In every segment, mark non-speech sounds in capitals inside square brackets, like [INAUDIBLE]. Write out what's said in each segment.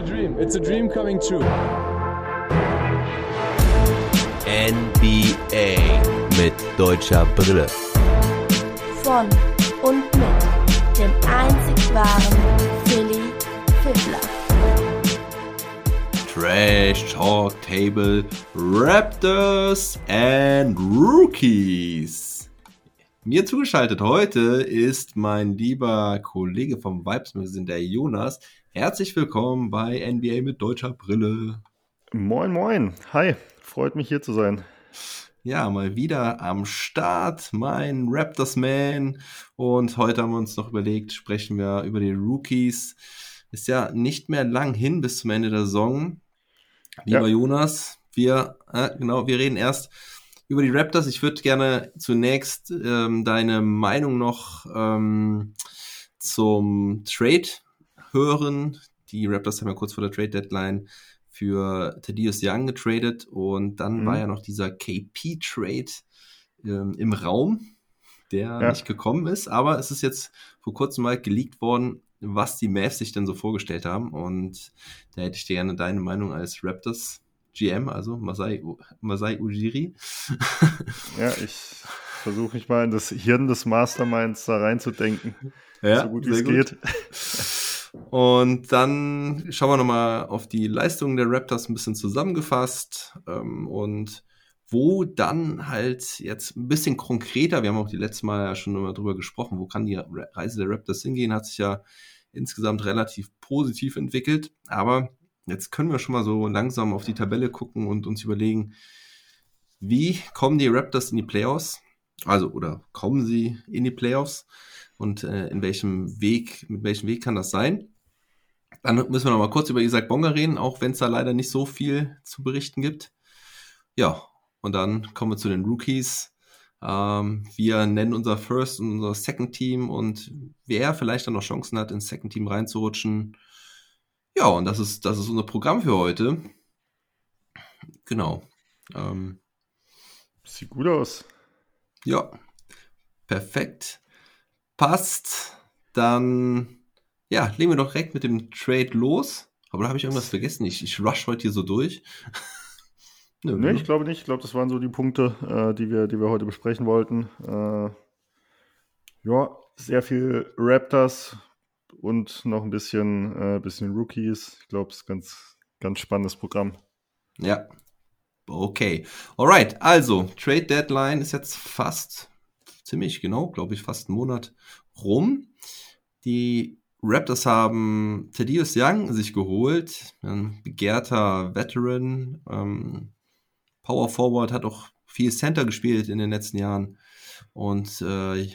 a dream. It's a dream coming true. NBA mit deutscher Brille. Von und mit dem einzig wahren Philly Fiddler. Trash Talk Table Raptors and Rookies. Mir zugeschaltet heute ist mein lieber Kollege vom Vibes Magazine, der Jonas. Herzlich willkommen bei NBA mit deutscher Brille. Moin, moin. Hi, freut mich hier zu sein. Ja, mal wieder am Start, mein Raptors-Man. Und heute haben wir uns noch überlegt, sprechen wir über die Rookies. Ist ja nicht mehr lang hin bis zum Ende der Saison. Lieber ja. Jonas, wir, äh, genau, wir reden erst über die Raptors. Ich würde gerne zunächst ähm, deine Meinung noch ähm, zum Trade hören. Die Raptors haben ja kurz vor der Trade Deadline für Thaddeus Young getradet und dann mhm. war ja noch dieser KP-Trade ähm, im Raum, der ja. nicht gekommen ist, aber es ist jetzt vor kurzem mal geleakt worden, was die Mavs sich denn so vorgestellt haben und da hätte ich dir gerne deine Meinung als Raptors GM, also Masai, Masai Ujiri. [LAUGHS] ja, ich versuche mich mal in das Hirn des Masterminds da reinzudenken, ja, so gut wie es geht. [LAUGHS] Und dann schauen wir nochmal auf die Leistungen der Raptors ein bisschen zusammengefasst ähm, und wo dann halt jetzt ein bisschen konkreter, wir haben auch die letzte Mal ja schon immer drüber gesprochen, wo kann die Reise der Raptors hingehen, hat sich ja insgesamt relativ positiv entwickelt, aber jetzt können wir schon mal so langsam auf die Tabelle gucken und uns überlegen, wie kommen die Raptors in die Playoffs? Also, oder kommen sie in die Playoffs? Und äh, in welchem Weg, mit welchem Weg kann das sein. Dann müssen wir noch mal kurz über Isaac Bonga reden, auch wenn es da leider nicht so viel zu berichten gibt. Ja, und dann kommen wir zu den Rookies. Ähm, wir nennen unser First und unser Second Team und wer vielleicht dann noch Chancen hat, ins Second Team reinzurutschen. Ja, und das ist, das ist unser Programm für heute. Genau. Ähm, Sieht gut aus. Ja, perfekt passt, dann ja, legen wir doch direkt mit dem Trade los. Aber da habe ich irgendwas vergessen. Ich, ich rush heute hier so durch. [LAUGHS] Nö, nee, ich glaube nicht. Ich glaube, das waren so die Punkte, äh, die, wir, die wir heute besprechen wollten. Äh, ja, sehr viel Raptors und noch ein bisschen, äh, bisschen Rookies. Ich glaube, es ist ein ganz, ganz spannendes Programm. Ja. Okay. Alright, also, Trade Deadline ist jetzt fast ziemlich genau, glaube ich, fast einen Monat rum. Die Raptors haben Thaddeus Young sich geholt, ein begehrter Veteran, ähm, Power Forward, hat auch viel Center gespielt in den letzten Jahren. Und äh,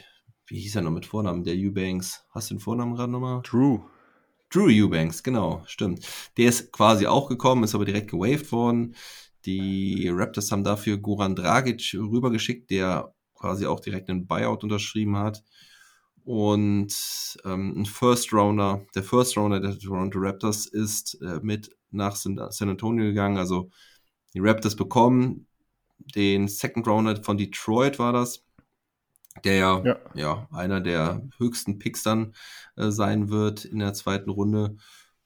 wie hieß er noch mit Vornamen? Der Eubanks. Hast du den Vornamen gerade nochmal? Drew. Drew Eubanks, genau, stimmt. Der ist quasi auch gekommen, ist aber direkt gewaved worden. Die Raptors haben dafür Goran Dragic rübergeschickt, der quasi auch direkt einen Buyout unterschrieben hat. Und ähm, ein First Rounder, der First Rounder der Toronto Raptors ist äh, mit nach San Antonio gegangen. Also die Raptors bekommen den Second Rounder von Detroit war das, der ja, ja. ja einer der höchsten Picks dann äh, sein wird in der zweiten Runde.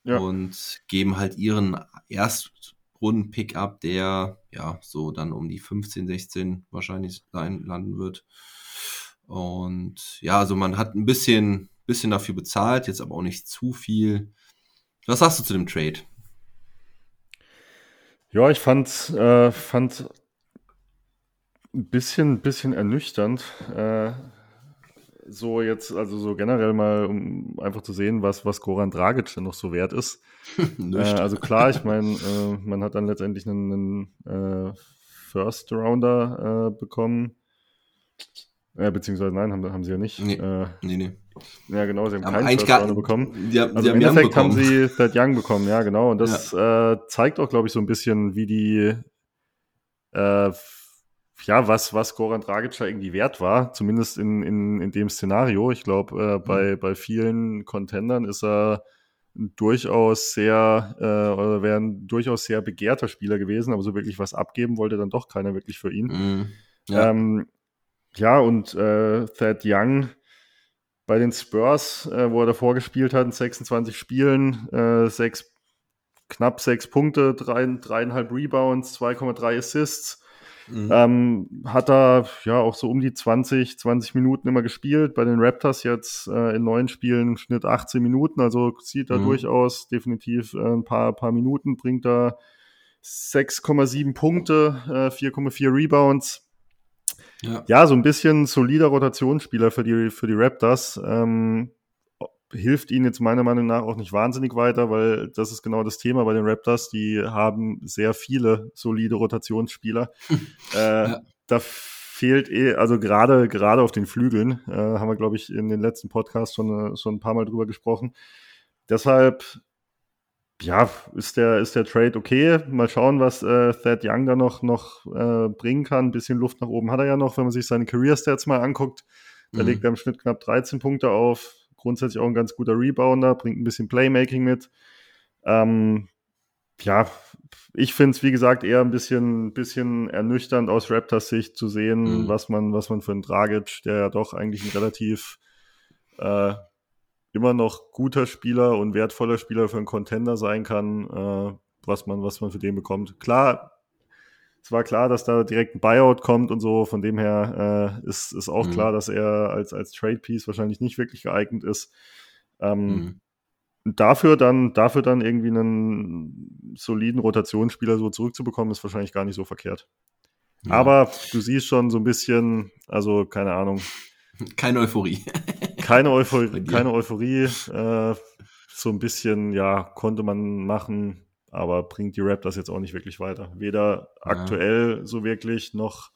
Ja. Und geben halt ihren Erst Runden-Pickup, der ja so dann um die 15, 16 wahrscheinlich sein, landen wird. Und ja, also man hat ein bisschen, bisschen dafür bezahlt, jetzt aber auch nicht zu viel. Was sagst du zu dem Trade? Ja, ich fand, äh, fand ein bisschen, bisschen ernüchternd. Äh, so jetzt, also so generell mal, um einfach zu sehen, was, was Goran Dragic denn noch so wert ist. [LAUGHS] äh, also klar, ich meine, äh, man hat dann letztendlich einen, einen äh, First Rounder äh, bekommen. Äh, beziehungsweise nein, haben, haben sie ja nicht. Nee, äh, nee, nee. Ja, genau, sie haben Aber keinen First Rounder bekommen. Die, also im Endeffekt haben sie Thad Young bekommen, ja, genau. Und das ja. zeigt auch, glaube ich, so ein bisschen, wie die ja, was, was Goran Dragic irgendwie wert war, zumindest in, in, in dem Szenario. Ich glaube, äh, bei, mhm. bei vielen Contendern ist er durchaus sehr, äh, oder wäre ein durchaus sehr begehrter Spieler gewesen, aber so wirklich was abgeben wollte dann doch keiner wirklich für ihn. Mhm. Ja. Ähm, ja, und äh, Thad Young bei den Spurs, äh, wo er davor gespielt hat, in 26 Spielen, äh, sechs knapp sechs Punkte, drei, dreieinhalb Rebounds, 2,3 Assists. Mhm. Ähm, hat da ja auch so um die 20, 20 Minuten immer gespielt. Bei den Raptors jetzt äh, in neun Spielen im Schnitt 18 Minuten, also sieht da Mhm. durchaus definitiv äh, ein paar, paar Minuten, bringt da 6,7 Punkte, äh, 4,4 Rebounds. Ja. Ja, so ein bisschen solider Rotationsspieler für die, für die Raptors. Ähm, hilft ihnen jetzt meiner Meinung nach auch nicht wahnsinnig weiter, weil das ist genau das Thema bei den Raptors. Die haben sehr viele solide Rotationsspieler. [LAUGHS] äh, Ja. Da fehlt eh, also gerade gerade auf den Flügeln, äh, haben wir, glaube ich, in den letzten Podcasts schon, äh, schon ein paar Mal drüber gesprochen. Deshalb, ja, ist der, ist der Trade okay. Mal schauen, was äh, Thad Young da noch, noch äh, bringen kann. Ein bisschen Luft nach oben hat er ja noch, wenn man sich seine Career-Stats mal anguckt. Da Mhm. legt er im Schnitt knapp 13 Punkte auf. Grundsätzlich auch ein ganz guter Rebounder, bringt ein bisschen Playmaking mit. Ähm, ja, ich finde es, wie gesagt, eher ein bisschen, bisschen ernüchternd aus Raptors Sicht zu sehen, Mhm. was man, was man für einen Dragic, der ja doch eigentlich ein relativ äh, immer noch guter Spieler und wertvoller Spieler für einen Contender sein kann, äh, was man, was man für den bekommt. Klar, es war klar, dass da direkt ein Buyout kommt und so, von dem her äh, ist, ist auch Mhm. klar, dass er als, als Trade-Piece wahrscheinlich nicht wirklich geeignet ist. Ähm, Mhm. dafür dann, dafür dann irgendwie einen soliden Rotationsspieler so zurückzubekommen, ist wahrscheinlich gar nicht so verkehrt. Ja. Aber du siehst schon so ein bisschen, also keine Ahnung, [LAUGHS] Keine Euphorie. [LAUGHS] keine Euphorie, keine Euphorie, äh, so ein bisschen, ja, konnte man machen, aber bringt die Raptors jetzt auch nicht wirklich weiter. Weder Ja. aktuell so wirklich noch,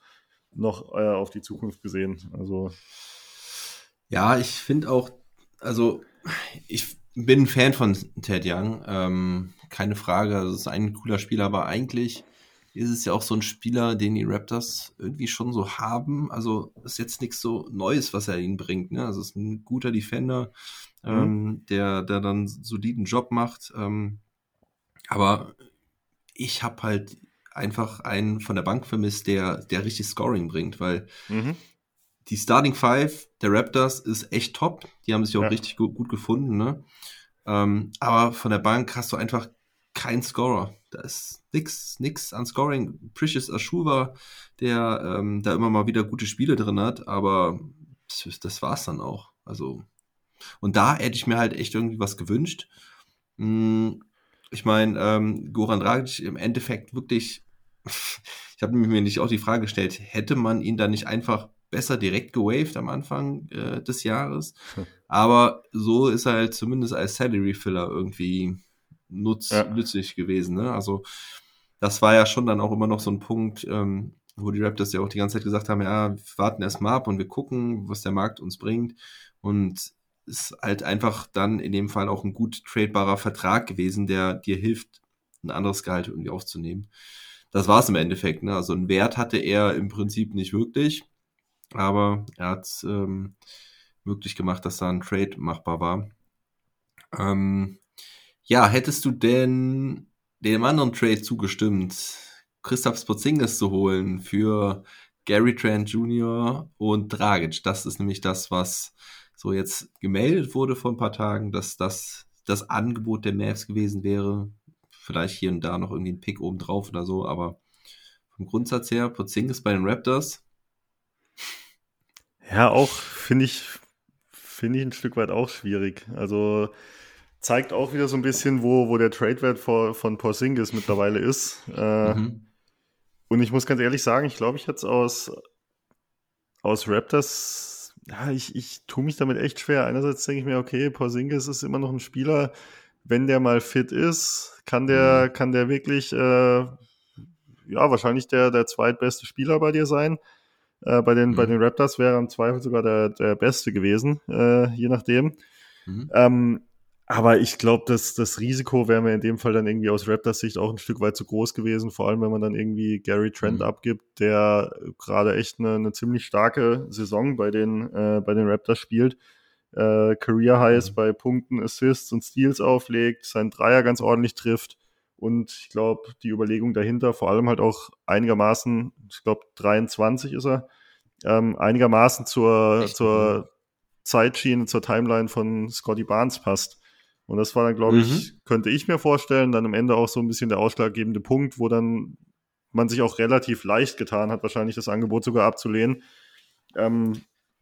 noch äh, auf die Zukunft gesehen. Also, Ja, ich finde auch, also ich bin ein Fan von Ted Young, ähm, keine Frage, also es ist ein cooler Spieler, aber eigentlich ist es ja auch so ein Spieler, den die Raptors irgendwie schon so haben. Also ist jetzt nichts so Neues, was er ihnen bringt. Ne? Also es ist ein guter Defender, ähm, der, der dann einen soliden Job macht. Ähm, aber ich habe halt einfach einen von der Bank vermisst, der, der richtig Scoring bringt, weil mhm. die Starting Five der Raptors ist echt top. Die haben sich auch Ja. richtig gut, gut gefunden, ne? Ähm, aber von der Bank hast du einfach keinen Scorer. Da ist nix, nix an Scoring. Precious Ashuva, der ähm, da immer mal wieder gute Spiele drin hat, aber das, das war's dann auch. Also, und da hätte ich mir halt echt irgendwie was gewünscht. Hm, Ich meine, ähm, Goran Dragic im Endeffekt wirklich, [LAUGHS] ich habe mir nicht auch die Frage gestellt, hätte man ihn da nicht einfach besser direkt gewaved am Anfang äh, des Jahres? Hm. Aber so ist er halt zumindest als Salary Filler irgendwie nutz, Ja. nützlich gewesen. Ne? Also das war ja schon dann auch immer noch so ein Punkt, ähm, wo die Raptors ja auch die ganze Zeit gesagt haben, ja, wir warten erst mal ab und wir gucken, was der Markt uns bringt. Und ist halt einfach dann in dem Fall auch ein gut tradebarer Vertrag gewesen, der dir hilft, ein anderes Gehalt irgendwie aufzunehmen. Das war es im Endeffekt. Ne? Also einen Wert hatte er im Prinzip nicht wirklich, aber er hat es ähm, möglich gemacht, dass da ein Trade machbar war. Ähm, ja, hättest du denn dem anderen Trade zugestimmt, Christoph Porzingis zu holen für Gary Trent Jr. und Dragic? Das ist nämlich das, was so jetzt gemeldet wurde vor ein paar Tagen, dass das das Angebot der Mavs gewesen wäre. Vielleicht hier und da noch irgendwie ein Pick oben drauf oder so, aber vom Grundsatz her, Porzingis bei den Raptors. Ja, auch finde ich, finde ich ein Stück weit auch schwierig. Also zeigt auch wieder so ein bisschen, wo, wo der Trade-Wert von, Porzingis mittlerweile ist. Äh, Mhm. Und ich muss ganz ehrlich sagen, ich glaube, ich jetzt aus, aus Raptors, ja, ich, ich tue mich damit echt schwer. Einerseits denke ich mir, okay, Porzingis ist immer noch ein Spieler, wenn der mal fit ist, kann der, kann der wirklich, äh, ja, wahrscheinlich der, der zweitbeste Spieler bei dir sein. Äh, bei, den, Mhm. bei den Raptors wäre er im Zweifel sogar der, der Beste gewesen, äh, je nachdem. Mhm. Ähm, aber ich glaube, dass das Risiko wäre mir in dem Fall dann irgendwie aus Raptors Sicht auch ein Stück weit zu groß gewesen, vor allem wenn man dann irgendwie Gary Trent Mhm. abgibt, der gerade echt eine, eine ziemlich starke Saison bei den, äh, bei den Raptors spielt. Äh, Career Highs Mhm. bei Punkten, Assists und Steals auflegt, seinen Dreier ganz ordentlich trifft. Und ich glaube, die Überlegung dahinter, vor allem halt auch einigermaßen, ich glaube 23 ist er, ähm, einigermaßen zur, Echt? zur Zeitschiene, zur Timeline von Scotty Barnes passt. Und das war dann, glaube ich, könnte ich mir vorstellen, dann am Ende auch so ein bisschen der ausschlaggebende Punkt, wo dann man sich auch relativ leicht getan hat, wahrscheinlich das Angebot sogar abzulehnen. Ähm,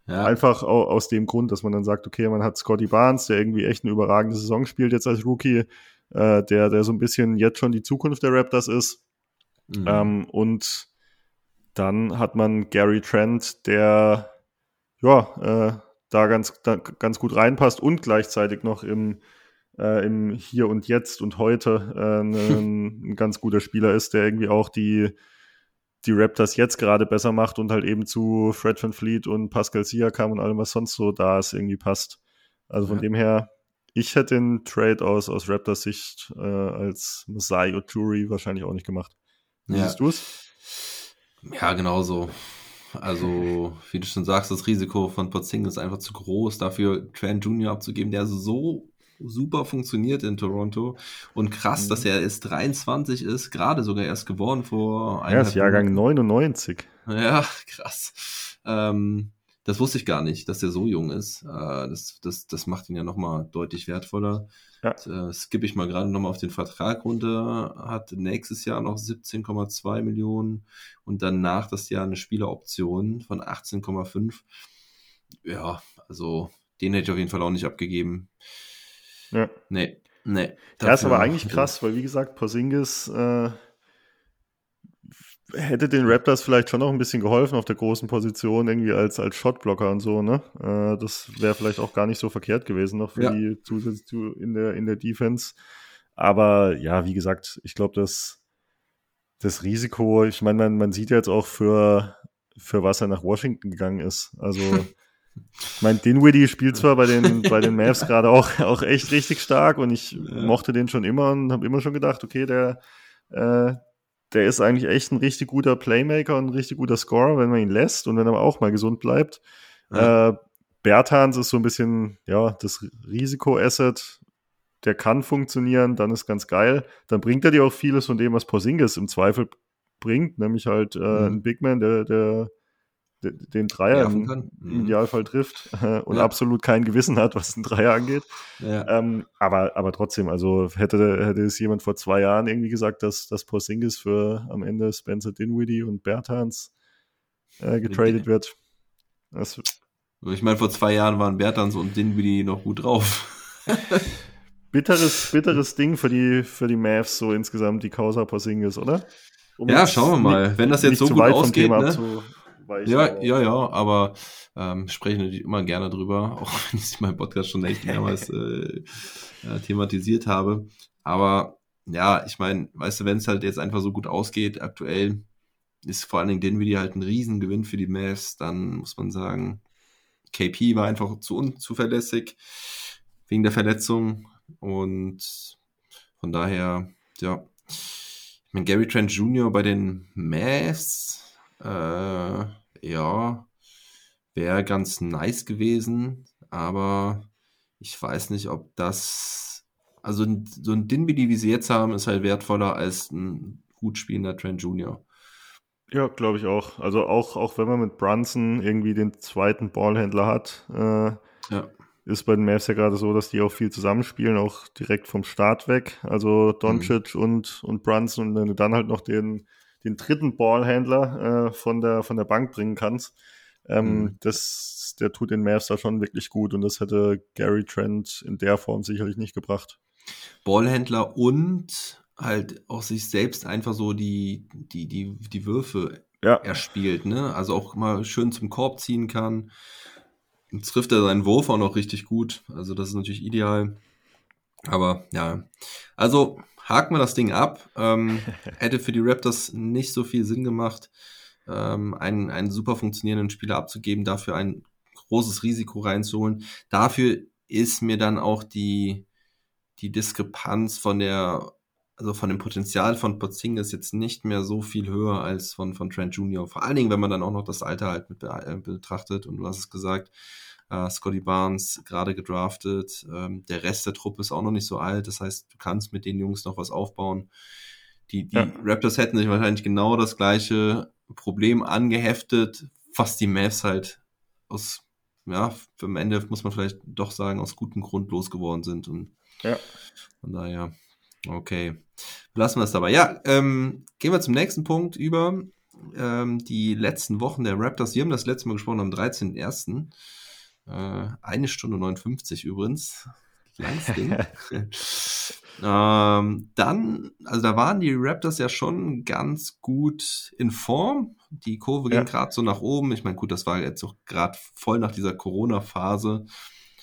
ja. Einfach aus dem Grund, dass man dann sagt, okay, man hat Scotty Barnes, der irgendwie echt eine überragende Saison spielt jetzt als Rookie, äh, der, der so ein bisschen jetzt schon die Zukunft der Raptors ist. Mhm. Ähm, und dann hat man Gary Trent, der ja äh, da ganz, da ganz gut reinpasst und gleichzeitig noch im, äh, im Hier und Jetzt und heute äh, [LAUGHS] ein, ein ganz guter Spieler ist, der irgendwie auch die die Raptors jetzt gerade besser macht und halt eben zu Fred Van Fleet und Pascal Siakam und allem, was sonst so da ist, irgendwie passt. Also von ja. dem her, ich hätte den Trade aus, aus Raptors Sicht äh, als Masai Ujuri wahrscheinlich auch nicht gemacht. Wie ja. siehst du es? Ja, genau so. Also, wie du schon sagst, das Risiko von Porzingis ist einfach zu groß, dafür Trent Jr. abzugeben, der so super funktioniert in Toronto. Und krass, mhm. dass er erst 23 ist, gerade sogar erst geworden vor einem. Er ist Jahrgang 99. Ja, krass. Ähm, das wusste ich gar nicht, dass er so jung ist. Äh, das, das, das macht ihn ja nochmal deutlich wertvoller. Ja. Äh, skippe ich mal gerade nochmal auf den Vertrag runter. Hat nächstes Jahr noch 17,2 Millionen und danach das Jahr eine Spieleroption von 18,5. Ja, also den hätte ich auf jeden Fall auch nicht abgegeben. Ja. Nee, nee. Ja, ist aber eigentlich krass, weil wie gesagt, Porzingis äh, hätte den Raptors vielleicht schon noch ein bisschen geholfen auf der großen Position, irgendwie als, als Shotblocker und so, ne? Äh, das wäre vielleicht auch gar nicht so verkehrt gewesen noch für ja. die Zusätze in der, in der Defense. Aber ja, wie gesagt, ich glaube, dass das Risiko, ich meine, man, man sieht jetzt auch für, für was er nach Washington gegangen ist. Also [LAUGHS] Ich meine, Dinwiddie spielt zwar bei den, bei den Mavs gerade auch, auch echt richtig stark und ich ja. mochte den schon immer und habe immer schon gedacht, okay, der, äh, der ist eigentlich echt ein richtig guter Playmaker und ein richtig guter Scorer, wenn man ihn lässt und wenn er auch mal gesund bleibt. Ja. Äh, Bertans ist so ein bisschen, ja, das Risiko-Asset, der kann funktionieren, dann ist ganz geil. Dann bringt er dir auch vieles von dem, was Porzingis im Zweifel bringt, nämlich halt äh, mhm. ein Big Man, der, der den Dreier im, mhm. Idealfall trifft äh, [LAUGHS] und ja. absolut kein Gewissen hat, was den Dreier angeht. Ja. Ähm, aber, aber trotzdem, also hätte, hätte es jemand vor zwei Jahren irgendwie gesagt, dass, dass Porzingis für am Ende Spencer Dinwiddie und Bertans äh, getradet wird. Das, ich meine, vor zwei Jahren waren Bertans und Dinwiddie noch gut drauf. [LAUGHS] bitteres, bitteres Ding für die, für die Mavs so insgesamt, die Causa Porzingis, oder? Um ja, schauen wir mal. Nicht, Wenn das jetzt so gut ausgeht, ne? Ja, ja, ja, aber ähm, spreche natürlich immer gerne drüber, [LAUGHS] auch wenn ich es in meinem Podcast schon echt mehrmals [LAUGHS] äh, äh, thematisiert habe. Aber ja, ich meine, weißt du, wenn es halt jetzt einfach so gut ausgeht, aktuell ist vor allen Dingen Dinwiddie halt ein Riesengewinn für die Mavs, dann muss man sagen, KP war einfach zu unzuverlässig wegen der Verletzung und von daher, ja, ich meine, Gary Trent Jr. bei den Mavs, äh, ja, wäre ganz nice gewesen, aber ich weiß nicht, ob das, also so ein Dinwiddie, wie sie jetzt haben, ist halt wertvoller als ein gut spielender Trent Jr. Ja, glaube ich auch. Also auch, auch wenn man mit Brunson irgendwie den zweiten Ballhändler hat, äh, ja. ist bei den Mavs ja gerade so, dass die auch viel zusammenspielen, auch direkt vom Start weg. Also Doncic mhm. und, und Brunson und wenn du dann halt noch den den dritten Ballhändler äh, von, der, von der Bank bringen kannst. Ähm, mhm. das, der tut den Mavs da schon wirklich gut und das hätte Gary Trent in der Form sicherlich nicht gebracht. Ballhändler und halt auch sich selbst einfach so die, die, die, die Würfe ja. erspielt, ne? Also auch mal schön zum Korb ziehen kann. Jetzt trifft er seinen Wurf auch noch richtig gut. Also das ist natürlich ideal. Aber ja, also haken wir das Ding ab. Ähm, [LAUGHS] hätte für die Raptors nicht so viel Sinn gemacht, ähm, einen, einen super funktionierenden Spieler abzugeben, dafür ein großes Risiko reinzuholen. Dafür ist mir dann auch die, die Diskrepanz von der, also von dem Potenzial von Porzingis jetzt nicht mehr so viel höher als von, von Trent Jr. Vor allen Dingen, wenn man dann auch noch das Alter halt mit äh, betrachtet und du hast es gesagt, äh, Scotty Barnes gerade gedraftet. Ähm, der Rest der Truppe ist auch noch nicht so alt. Das heißt, du kannst mit den Jungs noch was aufbauen. Die, die ja. Raptors hätten sich wahrscheinlich genau das gleiche Problem angeheftet, was die Mavs halt aus, ja, am Ende muss man vielleicht doch sagen, aus gutem Grund losgeworden sind. Und Ja. Von daher, okay. Lassen wir es dabei. Ja, ähm, gehen wir zum nächsten Punkt über. Ähm, die letzten Wochen der Raptors. Wir haben das letzte Mal gesprochen am 13.01. Äh, eine Stunde 59 übrigens. Langes Ding. [LAUGHS] [LAUGHS] ähm, dann, also da waren die Raptors ja schon ganz gut in Form. Die Kurve ging Ja. gerade so nach oben. Ich meine, gut, das war jetzt auch gerade voll nach dieser Corona-Phase.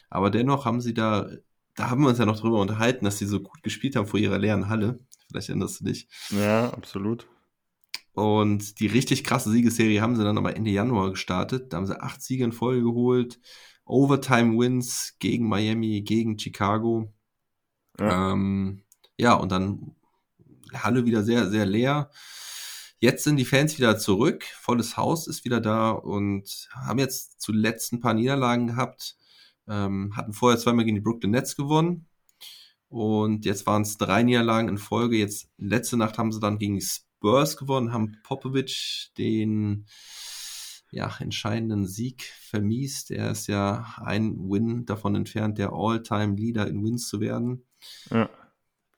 Aber dennoch haben sie da, da haben wir uns ja noch drüber unterhalten, dass sie so gut gespielt haben vor ihrer leeren Halle. Vielleicht erinnerst du dich. Ja, absolut. Und die richtig krasse Siegesserie haben sie dann aber Ende Januar gestartet. Da haben sie acht Siege in Folge geholt. Overtime-Wins gegen Miami, gegen Chicago. Ja. Ähm, ja, und dann Halle wieder sehr, sehr leer. Jetzt sind die Fans wieder zurück. Volles Haus ist wieder da und haben jetzt zuletzt ein paar Niederlagen gehabt. Ähm, hatten vorher zweimal gegen die Brooklyn Nets gewonnen. Und jetzt waren es drei Niederlagen in Folge. Jetzt letzte Nacht haben sie dann gegen die Spurs gewonnen, haben Popovic den ja, entscheidenden Sieg vermiest. Er ist ja ein Win davon entfernt, der All-Time-Leader in Wins zu werden. Ja.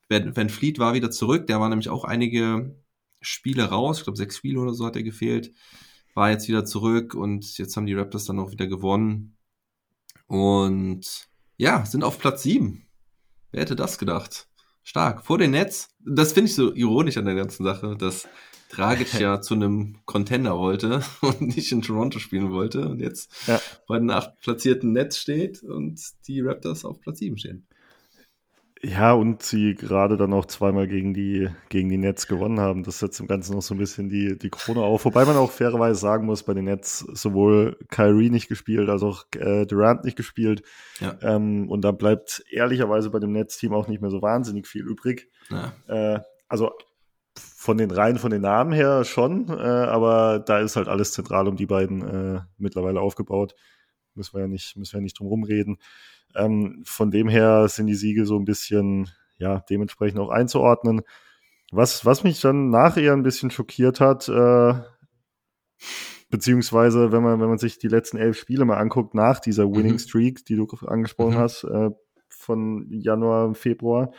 Van, Van Fleet war wieder zurück, der war nämlich auch einige Spiele raus, ich glaube sechs Spiele oder so hat er gefehlt, war jetzt wieder zurück und jetzt haben die Raptors dann auch wieder gewonnen. Und ja, sind auf Platz sieben. Wer hätte das gedacht? Stark. Vor den Nets. Das finde ich so ironisch an der ganzen Sache, dass Dragic [LAUGHS] ja zu einem Contender wollte [LAUGHS] und nicht in Toronto spielen wollte und jetzt Ja. bei den acht platzierten Nets steht und die Raptors auf Platz sieben stehen. Ja, und sie gerade dann auch zweimal gegen die, gegen die Nets gewonnen haben. Das setzt im Ganzen noch so ein bisschen die, die Krone auf. Wobei man auch fairerweise sagen muss, bei den Nets sowohl Kyrie nicht gespielt, als auch äh, Durant nicht gespielt. Ja. Ähm, und da bleibt ehrlicherweise bei dem Nets-Team auch nicht mehr so wahnsinnig viel übrig. Ja. Äh, also von den Reihen, von den Namen her schon, äh, aber da ist halt alles zentral um die beiden äh, mittlerweile aufgebaut. Müssen wir ja nicht, müssen wir ja nicht drum rumreden. Ähm, von dem her sind die Siege so ein bisschen, ja, dementsprechend auch einzuordnen. Was, was mich dann nachher ein bisschen schockiert hat, äh, beziehungsweise wenn man, wenn man sich die letzten elf Spiele mal anguckt, nach dieser Winning Mhm. Streak, die du angesprochen Mhm. hast, äh, von Januar, Februar,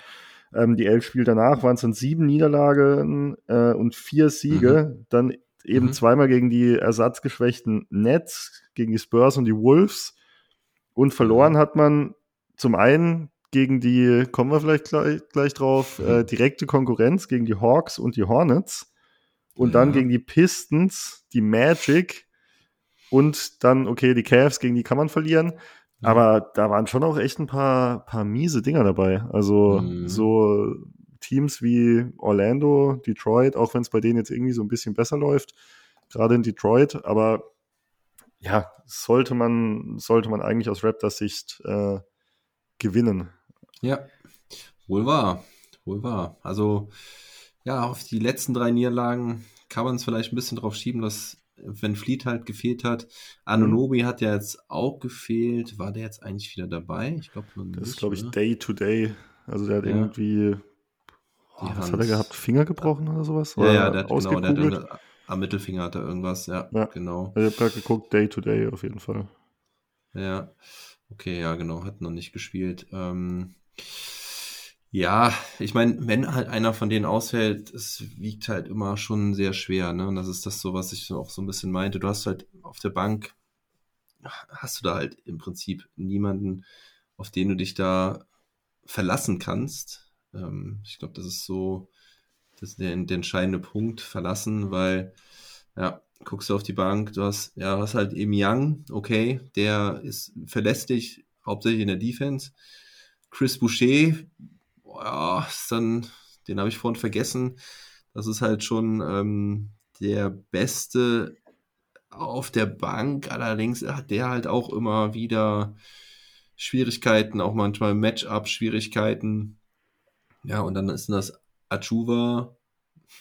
ähm, die elf Spiele danach waren es dann sieben Niederlagen äh, und vier Siege. Dann eben Mhm. zweimal gegen die ersatzgeschwächten Nets, gegen die Spurs und die Wolves. Und verloren hat man zum einen gegen die, kommen wir vielleicht gleich, gleich drauf, Mhm. äh, direkte Konkurrenz gegen die Hawks und die Hornets. Und dann Ja. gegen die Pistons, die Magic und dann, okay, die Cavs, gegen die kann man verlieren. Ja. Aber da waren schon auch echt ein paar, paar miese Dinger dabei. Also Mhm. so Teams wie Orlando, Detroit, auch wenn es bei denen jetzt irgendwie so ein bisschen besser läuft, gerade in Detroit, aber ja, sollte man, sollte man eigentlich aus Raptors Sicht äh, gewinnen. Ja, wohl wahr. Wohl wahr. Also, ja, auf die letzten drei Niederlagen kann man es vielleicht ein bisschen drauf schieben, dass wenn Fleet halt gefehlt hat. Anunobi hat ja jetzt auch gefehlt. War der jetzt eigentlich wieder dabei? Ich glaube nur Das ist, glaube ich, oder? Day to Day. Also der hat Ja. irgendwie, oh, was hat er gehabt? Finger gebrochen oder sowas? Ja, Oder ja, der hat, genau, der hat am Mittelfinger hat er irgendwas. Ja, Ja. genau. Ich habe gerade geguckt, Day to Day auf jeden Fall. Ja, okay, ja, genau, hat noch nicht gespielt. Ähm, ja, ich meine, wenn halt einer von denen ausfällt, es wiegt halt immer schon sehr schwer, ne? Und das ist das so, was ich auch so ein bisschen meinte. Du hast halt auf der Bank, hast du da halt im Prinzip niemanden, auf den du dich da verlassen kannst. Ähm, ich glaube, das ist so, das ist der, der entscheidende Punkt, verlassen, weil, ja, guckst du auf die Bank, du hast, ja, du hast halt eben Young, okay, der ist verlässlich, hauptsächlich in der Defense. Chris Boucher, boah, ist dann, den habe ich vorhin vergessen. Das ist halt schon ähm, der beste auf der Bank. Allerdings hat der halt auch immer wieder Schwierigkeiten, auch manchmal Matchup-Schwierigkeiten. Ja, und dann ist das Achuva,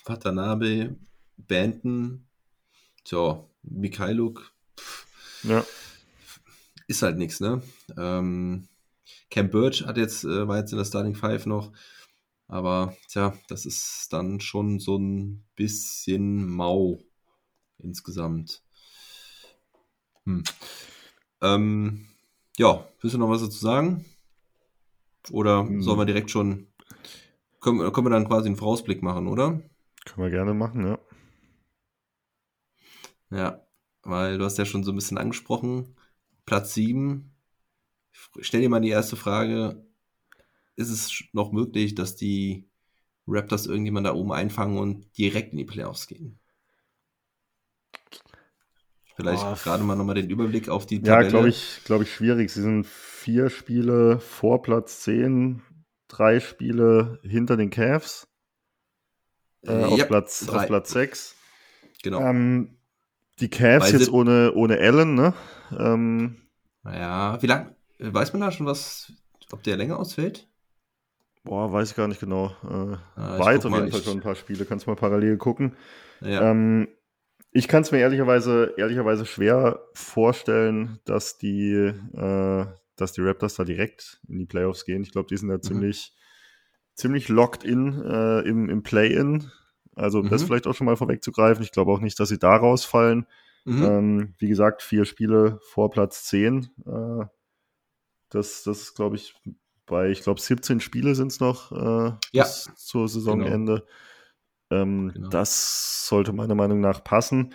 Watanabe, Banton, so, Mikhailuk, Ja, ist halt nichts, ne? Ähm, Cam Birch hat jetzt, äh, war jetzt in der Starting Five noch, aber tja, das ist dann schon so ein bisschen mau insgesamt. Hm. Ähm, ja, willst du noch was dazu sagen? Oder Hm. sollen wir direkt schon, können, wir- können wir dann quasi einen Vorausblick machen, oder? Können wir gerne machen, ja. Ja, weil du hast ja schon so ein bisschen angesprochen, Platz 7. Stell dir mal die erste Frage, ist es noch möglich, dass die Raptors irgendjemand da oben einfangen und direkt in die Playoffs gehen? Vielleicht Boah. gerade mal nochmal den Überblick auf die Ja, Tabelle. glaube ich, glaube ich, schwierig. Sie sind vier Spiele vor Platz 10, drei Spiele hinter den Cavs. Äh, Äh, auf, ja, Platz, drei. auf Platz 6. Genau. Ähm, die Cavs Weil jetzt ohne, ohne Allen, ne? Ähm, Ja, wie lang, weiß man da schon was, ob der länger ausfällt? boah, weiß ich gar nicht genau. Äh, Ah, auf jeden Fall schon ein paar Spiele, kannst mal parallel gucken. Ja. Ähm, ich kann es mir ehrlicherweise, ehrlicherweise schwer vorstellen, dass die, äh, dass die Raptors da direkt in die Playoffs gehen. Ich glaube, die sind da ziemlich, ziemlich locked in äh, im, im Play-In. Also um das Mhm. vielleicht auch schon mal vorwegzugreifen. Ich glaube auch nicht, dass sie da rausfallen. mhm. Ähm, wie gesagt, vier Spiele vor Platz 10. Äh, das, das ist, glaube ich, bei, ich glaube, 17 Spiele sind es noch äh, Ja. bis zur Saisonende. Ähm, Genau. Das sollte meiner Meinung nach passen.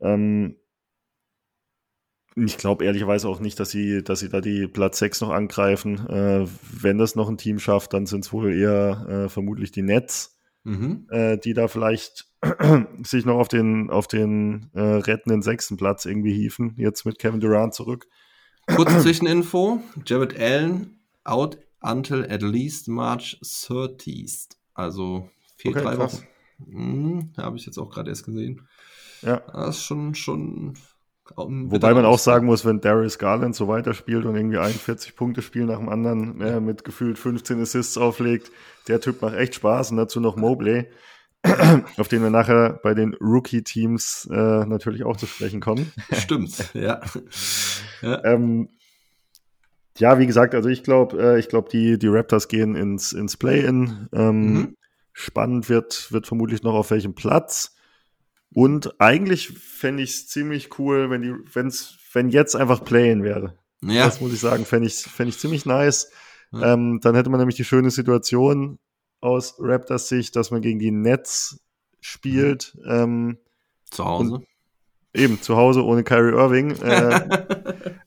Ähm, ich glaube ehrlicherweise auch nicht, dass sie, dass sie da die Platz 6 noch angreifen. Äh, wenn das noch ein Team schafft, dann sind es wohl eher äh, vermutlich die Nets Mhm. äh, die da vielleicht [CLEARS THROAT] sich noch auf den, auf den äh, rettenden sechsten Platz irgendwie hieven, jetzt mit Kevin Durant zurück. Kurze Zwischeninfo: Jared Allen out until at least March 30th. Also fehlt Okay, drei krass. Wochen. Mhm, Habe ich jetzt auch gerade erst gesehen. Ja. Das ist schon, schon. Wobei man auch sagen muss, wenn Darius Garland so weiterspielt und irgendwie 41 Punkte Spiel nach dem anderen äh, mit gefühlt 15 Assists auflegt, der Typ macht echt Spaß und dazu noch Mobley, [CLEARS THROAT] auf den wir nachher bei den Rookie-Teams äh, natürlich auch zu sprechen kommen. [LAUGHS] Stimmt, ja. ja. Ähm, ja, wie gesagt, also ich glaube, äh, ich glaube, die, die Raptors gehen ins, ins Play-In. Ähm, Mhm. Spannend wird, wird vermutlich noch auf welchem Platz. Und eigentlich fände ich es ziemlich cool, wenn die, wenn's, wenn jetzt einfach Play-In wäre. ja. Das muss ich sagen, fände ich, fänd ich ziemlich nice. Ja. Ähm, dann hätte man nämlich die schöne Situation aus Raptors Sicht, dass man gegen die Nets spielt. Ähm, zu Hause. eben zu Hause ohne Kyrie Irving. Äh,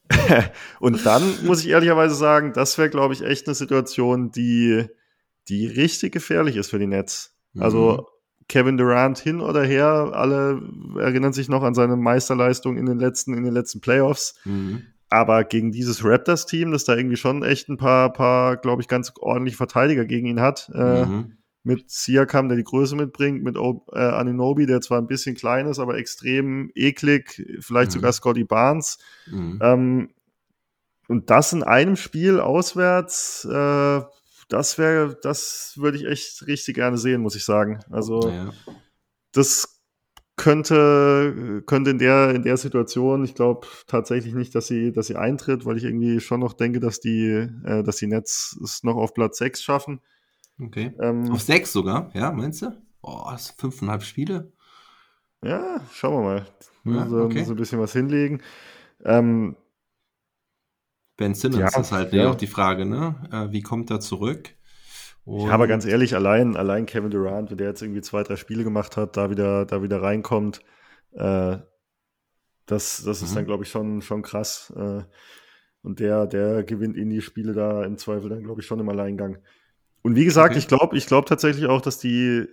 [LAUGHS] und dann muss ich ehrlicherweise sagen, das wäre, glaube ich, echt eine Situation, die, die richtig gefährlich ist für die Nets. Mhm. Also Kevin Durant hin oder her, alle erinnern sich noch an seine Meisterleistung in den letzten, in den letzten Playoffs. Mhm. Aber gegen dieses Raptors-Team, das da irgendwie schon echt ein paar, paar, glaube ich, ganz ordentliche Verteidiger gegen ihn hat, äh, Mhm. mit Siakam, der die Größe mitbringt, mit o äh, Aninobi, der zwar ein bisschen klein ist, aber extrem eklig, vielleicht Mhm. sogar Scotty Barnes. Mhm. Ähm, und das in einem Spiel auswärts, äh, das wäre, das würde ich echt richtig gerne sehen, muss ich sagen. Also ja. das könnte, könnte in der, in der Situation, ich glaube tatsächlich nicht, dass sie, dass sie eintritt, weil ich irgendwie schon noch denke, dass die, äh, dass die Nets es noch auf Platz 6 schaffen. Okay. Ähm, Auf sechs sogar, ja, meinst du? Boah, das sind fünfeinhalb Spiele. Ja, schauen wir mal. Ja, Müssen so, okay. so ein bisschen was hinlegen. Ähm, Ben Simmons Ja, ist halt ja. auch die Frage, ne? Äh, wie kommt er zurück? Und ja, aber ganz ehrlich, allein, allein Kevin Durant, wenn der jetzt irgendwie zwei, drei Spiele gemacht hat, da wieder, da wieder reinkommt, äh, das, das ist Mhm. dann, glaube ich, schon, schon krass. Äh, und der, der gewinnt in die Spiele da im Zweifel dann, glaube ich, schon im Alleingang. Und wie gesagt, Okay. ich glaube, ich glaube tatsächlich auch, dass die,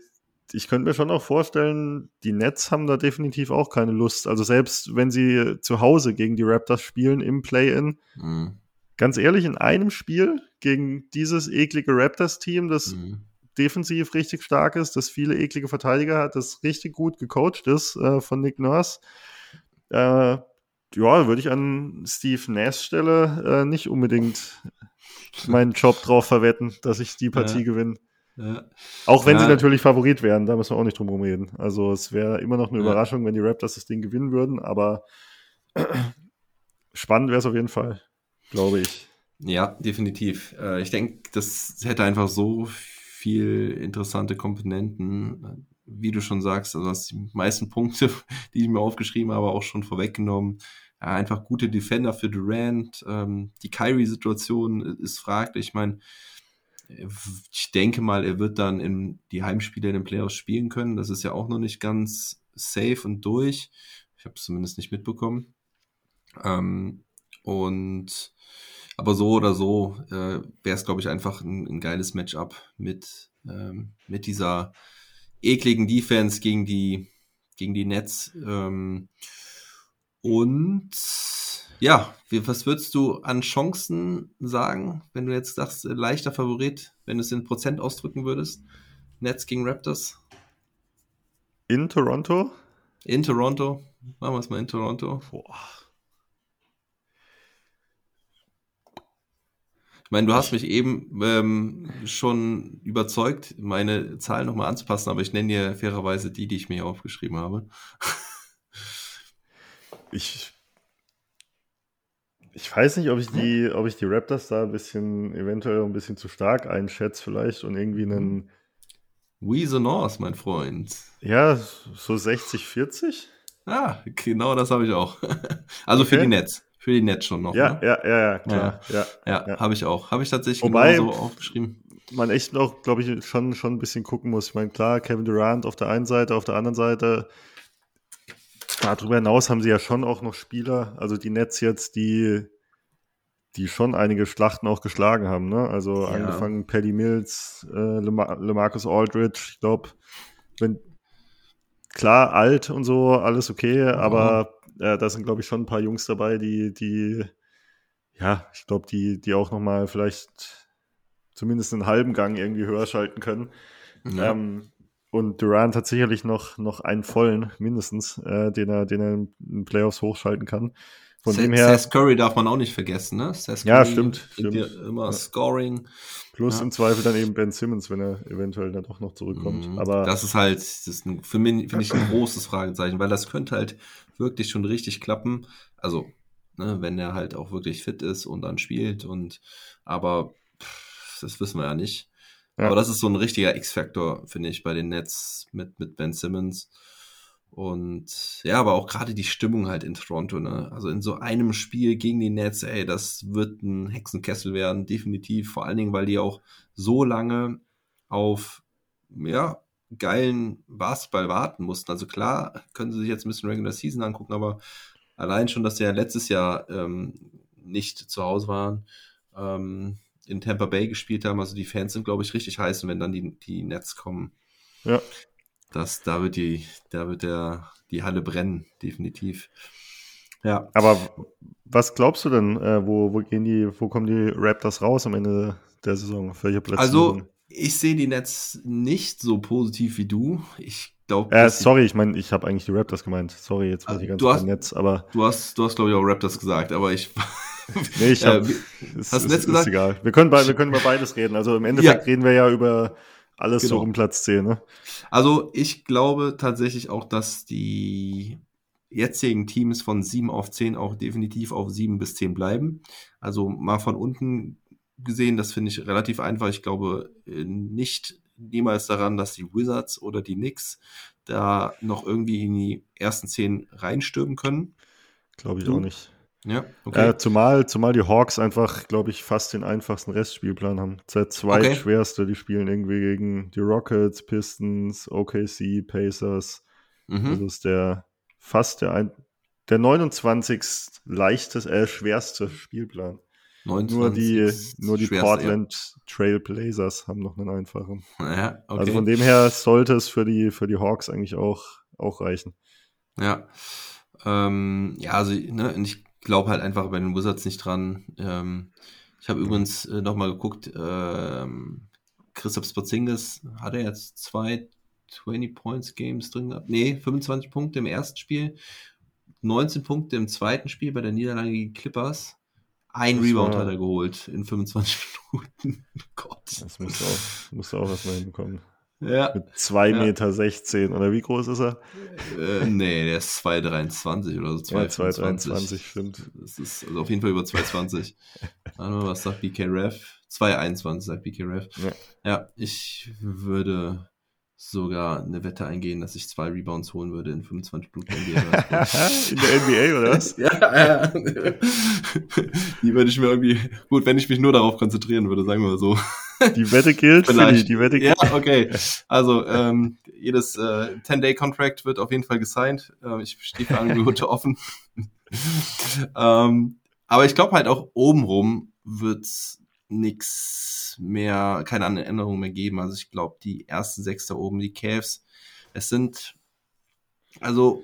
ich könnte mir schon auch vorstellen, die Nets haben da definitiv auch keine Lust. Also selbst wenn sie zu Hause gegen die Raptors spielen im Play-In, Mhm. ganz ehrlich, in einem Spiel gegen dieses eklige Raptors-Team, das Mhm. defensiv richtig stark ist, das viele eklige Verteidiger hat, das richtig gut gecoacht ist äh, von Nick Nurse, äh, ja, würde ich an Steve Nash Stelle äh, nicht unbedingt meinen Job drauf verwetten, dass ich die Partie Ja. gewinne. Ja. Auch wenn Ja. sie natürlich Favorit wären, da müssen wir auch nicht drum herum reden. Also es wäre immer noch eine. Überraschung, wenn die Raptors das Ding gewinnen würden, aber [CLEARS THROAT] spannend wäre es auf jeden Fall, glaube ich. Ja, definitiv. Äh, ich denke, das hätte einfach so viel interessante Komponenten, wie du schon sagst, also hast die meisten [LAUGHS] Punkte, die ich mir aufgeschrieben habe, auch schon vorweggenommen. Einfach gute Defender für Durant. Ähm, die Kyrie-Situation ist fraglich. Ich meine, ich denke mal, er wird dann in die Heimspiele in den Playoffs spielen können. Das ist ja auch noch nicht ganz safe und durch. Ich habe es zumindest nicht mitbekommen. Ähm, und aber so oder so äh, wäre es, glaube ich, einfach ein, ein geiles Matchup mit, ähm, mit dieser ekligen Defense gegen die, gegen die Nets. Ähm, und ja, wie, was würdest du an Chancen sagen, wenn du jetzt sagst, äh, leichter Favorit, wenn du es in Prozent ausdrücken würdest? Nets gegen Raptors? In Toronto? In Toronto. Machen wir es mal in Toronto. Boah. Ich meine, du hast mich eben ähm, schon überzeugt, meine Zahlen nochmal anzupassen, aber ich nenne dir fairerweise die, die ich mir aufgeschrieben habe. ich ich weiß nicht, ob ich die, ob ich die Raptors da ein bisschen, eventuell ein bisschen zu stark einschätze, vielleicht und irgendwie einen. We the North, mein Freund. Ja, so 60, 40? Ah, genau das habe ich auch. [LAUGHS] also okay. für die Nets. Für die Nets schon noch. Ja, ne? ja, ja, ja, klar. Ja, ja, ja. habe ich auch. Habe ich tatsächlich Wobei, genau so aufgeschrieben. Man echt noch, glaube ich, schon, schon ein bisschen gucken muss. Ich meine, klar, Kevin Durant auf der einen Seite, auf der anderen Seite darüber hinaus haben sie ja schon auch noch Spieler, also die Nets jetzt, die, die schon einige Schlachten auch geschlagen haben, ne? Also ja. angefangen Paddy Mills, äh, LeMarcus Aldridge, ich glaube, wenn klar alt und so, alles okay, mhm. aber äh, da sind, glaube ich, schon ein paar Jungs dabei, die, die, ja, ich glaube, die, die auch nochmal vielleicht zumindest einen halben Gang irgendwie höher schalten können. Ja. Ähm, und Durant hat sicherlich noch, noch einen vollen, mindestens, äh, den, er, den er in Playoffs hochschalten kann. Von Seth, dem her. Seth Curry darf man auch nicht vergessen, ne? Seth ja, stimmt. stimmt. immer ja. Scoring. Plus ja. im Zweifel dann eben Ben Simmons, wenn er eventuell dann doch noch zurückkommt. Mhm. Aber das ist halt, das ist ein, für mich finde ich ein großes Fragezeichen, weil das könnte halt wirklich schon richtig klappen. Also, ne, wenn er halt auch wirklich fit ist und dann spielt und, aber pff, das wissen wir ja nicht. Ja. Aber das ist so ein richtiger X-Faktor, finde ich, bei den Nets mit, mit Ben Simmons. Und ja, aber auch gerade die Stimmung halt in Toronto, ne? Also in so einem Spiel gegen die Nets, ey, das wird ein Hexenkessel werden, definitiv. Vor allen Dingen, weil die auch so lange auf, ja, geilen Basketball warten mussten. Also klar, können sie sich jetzt ein bisschen Regular Season angucken, aber allein schon, dass sie ja letztes Jahr ähm, nicht zu Hause waren, ähm, in Tampa Bay gespielt haben. Also die Fans sind, glaube ich, richtig heiß, wenn dann die, die Nets kommen. Ja. Das, da wird die, da wird der, die Halle brennen, definitiv. Ja. Aber was glaubst du denn, äh, wo, wo gehen die, wo kommen die Raptors raus am Ende der Saison? Auf welche Plätze? Also, ich sehe die Nets nicht so positiv wie du. Ich glaube. Äh, sorry, ich meine, ich habe eigentlich die Raptors gemeint. Sorry, jetzt bin ich ganz du Netz, aber. Du hast, du hast, glaube ich, auch Raptors gesagt, aber ich [LAUGHS] nee, ich hab, äh, ist, hast du jetzt gesagt? Ist egal. Wir können, bei, wir können über beides reden. Also im Endeffekt ja. reden wir ja über alles genau. so um Platz 10. Ne? Also ich glaube tatsächlich auch, dass die jetzigen Teams von 7 auf 10 auch definitiv auf 7 bis 10 bleiben. Also mal von unten gesehen, das finde ich relativ einfach. Ich glaube äh, nicht niemals daran, dass die Wizards oder die Knicks da noch irgendwie in die ersten 10 reinstürmen können. Glaube ich auch nicht. Ja, okay. Äh, zumal, zumal die Hawks einfach, glaube ich, fast den einfachsten Restspielplan haben. Seit zwei okay. schwerste, die spielen irgendwie gegen die Rockets, Pistons, OKC, Pacers. Mhm. Das ist der fast der, ein, der 29. leichteste, äh, schwerste Spielplan. 29 nur die, nur die Portland ja. Trail Blazers haben noch einen einfachen. Ja, okay. Also von dem her sollte es für die, für die Hawks eigentlich auch, auch reichen. Ja. Ähm, ja, also ne, ich glaube halt einfach bei den Wizards nicht dran. Ähm, ich habe übrigens äh, nochmal geguckt, ähm, Christoph Sporzingis hat er jetzt zwei 20 Points Games drin gehabt. Nee, 25 Punkte im ersten Spiel, 19 Punkte im zweiten Spiel bei der Niederlage gegen Clippers. Ein das Rebound hat er geholt in 25 [LAUGHS] Minuten. Gott. Das musst du auch, musst du auch erstmal hinbekommen. Ja. Mit 2,16 ja. Meter 16. Oder wie groß ist er? Äh, nee, der ist 2,23 oder so. 2,23, ja, stimmt. Das ist also auf jeden Fall über 2,20. [LAUGHS] was sagt BK Ref? 2,21 sagt BK Ref. Ja. ja, ich würde sogar eine Wette eingehen, dass ich zwei Rebounds holen würde in 25 Minuten NBA. in der NBA oder was? [LAUGHS] ja, ja. Die würde ich mir irgendwie, gut, wenn ich mich nur darauf konzentrieren würde, sagen wir mal so. Die Wette gilt, Philly, die Wette gilt. Ja, okay. Also, ähm, jedes äh, 10-Day-Contract wird auf jeden Fall gesigned. Äh, ich stehe für Angebote [LAUGHS] offen. ähm, aber ich glaube halt auch obenrum wird nix mehr, keine andere Änderung mehr geben. Also ich glaube, die ersten sechs da oben, die Cavs, es sind, also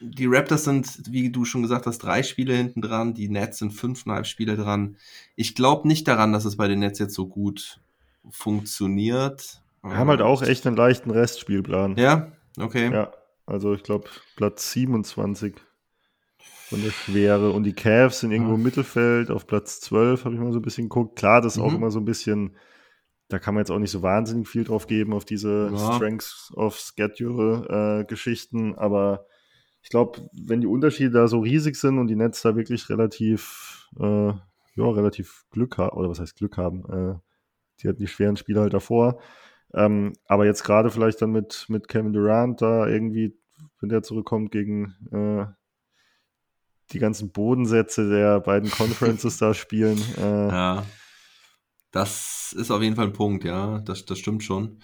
die Raptors sind, wie du schon gesagt hast, drei Spiele hinten dran, die Nets sind fünfeinhalb Spiele dran. Ich glaube nicht daran, dass es bei den Nets jetzt so gut funktioniert. Wir haben halt auch echt einen leichten Restspielplan. Ja, okay. Ja, also ich glaube Platz 27 von der Schwere. Und die Cavs sind irgendwo im Mittelfeld auf Platz 12, habe ich mal so ein bisschen geguckt. Klar, das ist mhm. auch immer so ein bisschen, da kann man jetzt auch nicht so wahnsinnig viel drauf geben, auf diese ja. Strengths of Schedule-Geschichten, äh, aber ich glaube, wenn die Unterschiede da so riesig sind und die Nets da wirklich relativ, äh, ja, relativ Glück haben, oder was heißt Glück haben, äh, die hatten die schweren Spiele halt davor. Ähm, aber jetzt gerade vielleicht dann mit, mit Kevin Durant da irgendwie, wenn der zurückkommt gegen äh, die ganzen Bodensätze der beiden Conferences [LAUGHS] da spielen. Äh, ja. Das ist auf jeden Fall ein Punkt, ja, das, das stimmt schon.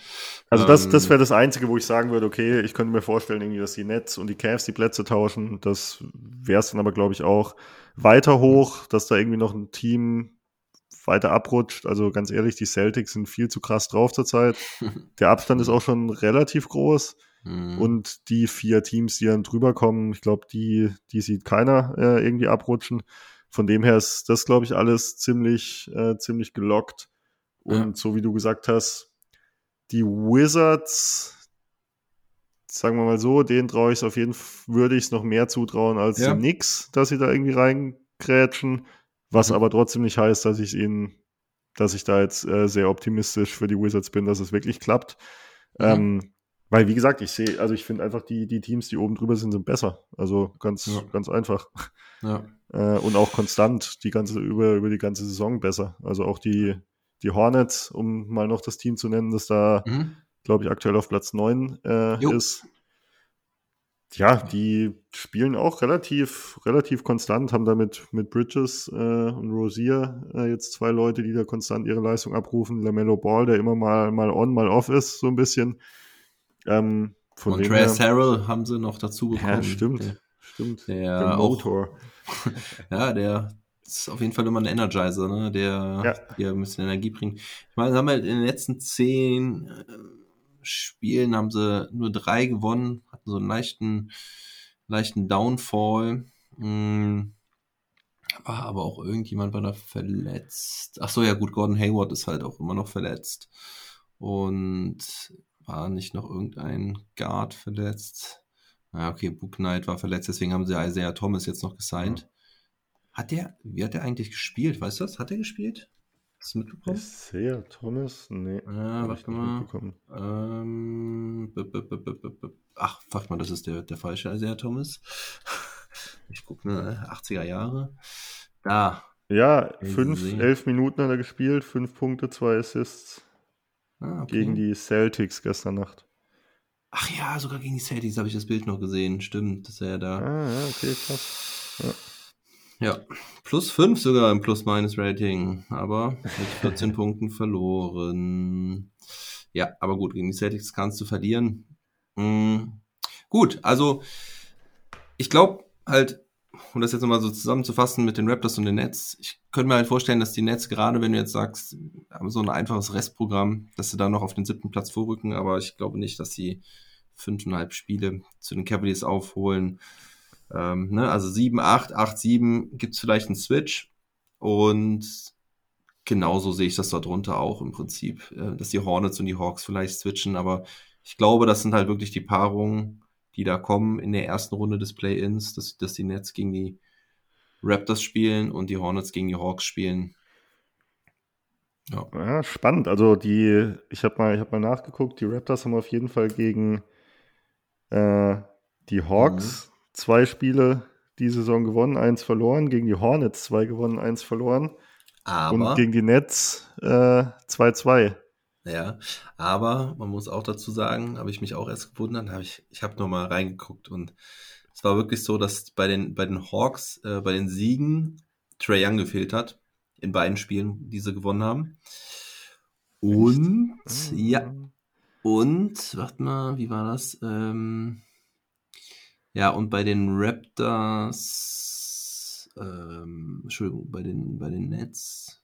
Also das, das ähm, wäre das Einzige, wo ich sagen würde, okay, ich könnte mir vorstellen, irgendwie, dass die Nets und die Cavs die Plätze tauschen. Das wäre es dann aber, glaube ich, auch weiter hoch, dass da irgendwie noch ein Team weiter abrutscht. Also ganz ehrlich, die Celtics sind viel zu krass drauf zurzeit. [LAUGHS] Der Abstand ist auch schon relativ groß. Mhm. Und die vier Teams, die dann drüber kommen, ich glaube, die, die sieht keiner äh, irgendwie abrutschen. Von dem her ist das, glaube ich, alles ziemlich, äh, ziemlich gelockt. Und ja. so wie du gesagt hast, die Wizards, sagen wir mal so, denen traue ich es auf jeden Fall, würde ich es noch mehr zutrauen als ja. den Knicks, dass sie da irgendwie reingrätschen. Was aber trotzdem nicht heißt, dass ich ihnen, dass ich da jetzt äh, sehr optimistisch für die Wizards bin, dass es wirklich klappt. Mhm. Ähm, weil, wie gesagt, ich sehe, also ich finde einfach, die, die Teams, die oben drüber sind, sind besser. Also ganz, ja. ganz einfach. Ja. [LAUGHS] Äh, und auch konstant die ganze, über, über die ganze Saison besser. Also auch die, die Hornets, um mal noch das Team zu nennen, das da, mhm. glaube ich, aktuell auf Platz 9 äh, ist. Ja, die spielen auch relativ, relativ konstant, haben damit mit Bridges äh, und Rosier äh, jetzt zwei Leute, die da konstant ihre Leistung abrufen. LaMelo Ball, der immer mal, mal on, mal off ist, so ein bisschen. Ähm, von und Trace Harrell haben sie noch dazu bekommen. Ja, stimmt. Der, stimmt. Der, der Motor. [LAUGHS] ja, der ist auf jeden Fall immer ein Energizer, ne? der ja. dir ein bisschen Energie bringt. Ich meine, haben wir in den letzten zehn äh, Spielen haben sie nur drei gewonnen, hatten so einen leichten, leichten Downfall. Hm. War aber auch irgendjemand war da verletzt. Ach so, ja gut, Gordon Hayward ist halt auch immer noch verletzt. Und war nicht noch irgendein Guard verletzt? Ja, okay, Book Knight war verletzt, deswegen haben sie Isaiah Thomas jetzt noch gesigned. Hat der, wie hat der eigentlich gespielt? Weißt du das? Hat er gespielt? Hast du mitbekommen? Isaiah Thomas? Nee. Ah, warte mal. Ähm, Ach, fuck mal, das ist der, der falsche Isaiah Thomas. [LAUGHS] Ich gucke ne, 80er Jahre. Da. Ja, fünf, elf Minuten hat er gespielt, fünf Punkte, zwei Assists. Ah, okay. Gegen die Celtics gestern Nacht. Ach ja, sogar gegen die Celtics habe ich das Bild noch gesehen. Stimmt, das ist ja da. Ah, ja, okay, krass. Ja. ja. plus 5 sogar im Plus-Minus-Rating, aber mit 14 [LAUGHS] Punkten verloren. Ja, aber gut, gegen die Celtics kannst du verlieren. Mhm. Gut, also ich glaube halt, um das jetzt nochmal so zusammenzufassen mit den Raptors und den Nets, ich könnte mir halt vorstellen, dass die Nets, gerade wenn du jetzt sagst, haben so ein einfaches Restprogramm, dass sie da noch auf den siebten Platz vorrücken, aber ich glaube nicht, dass sie fünfeinhalb Spiele zu den Cavaliers aufholen. Ähm, ne? Also 7, 8, 8, 7 gibt es vielleicht einen Switch und genauso sehe ich das da drunter auch im Prinzip, äh, dass die Hornets und die Hawks vielleicht switchen, aber ich glaube, das sind halt wirklich die Paarungen, die da kommen in der ersten Runde des Play-Ins, dass, dass die Nets gegen die Raptors spielen und die Hornets gegen die Hawks spielen. Ja. ja spannend. Also die, ich habe mal, ich mal nachgeguckt, die Raptors haben auf jeden Fall gegen äh, die Hawks mhm. zwei Spiele die Saison gewonnen, eins verloren, gegen die Hornets zwei gewonnen, eins verloren. Aber, und gegen die Nets 2-2. Äh, ja, aber man muss auch dazu sagen, habe ich mich auch erst gewundert, habe ich, ich habe nochmal reingeguckt und es war wirklich so, dass bei den, bei den Hawks, äh, bei den Siegen Trey Young gefehlt hat, in beiden Spielen, die sie gewonnen haben. Und, ja, und, warte mal, wie war das? Ähm, ja, und bei den Raptors, ähm, Entschuldigung, bei den, bei den Nets,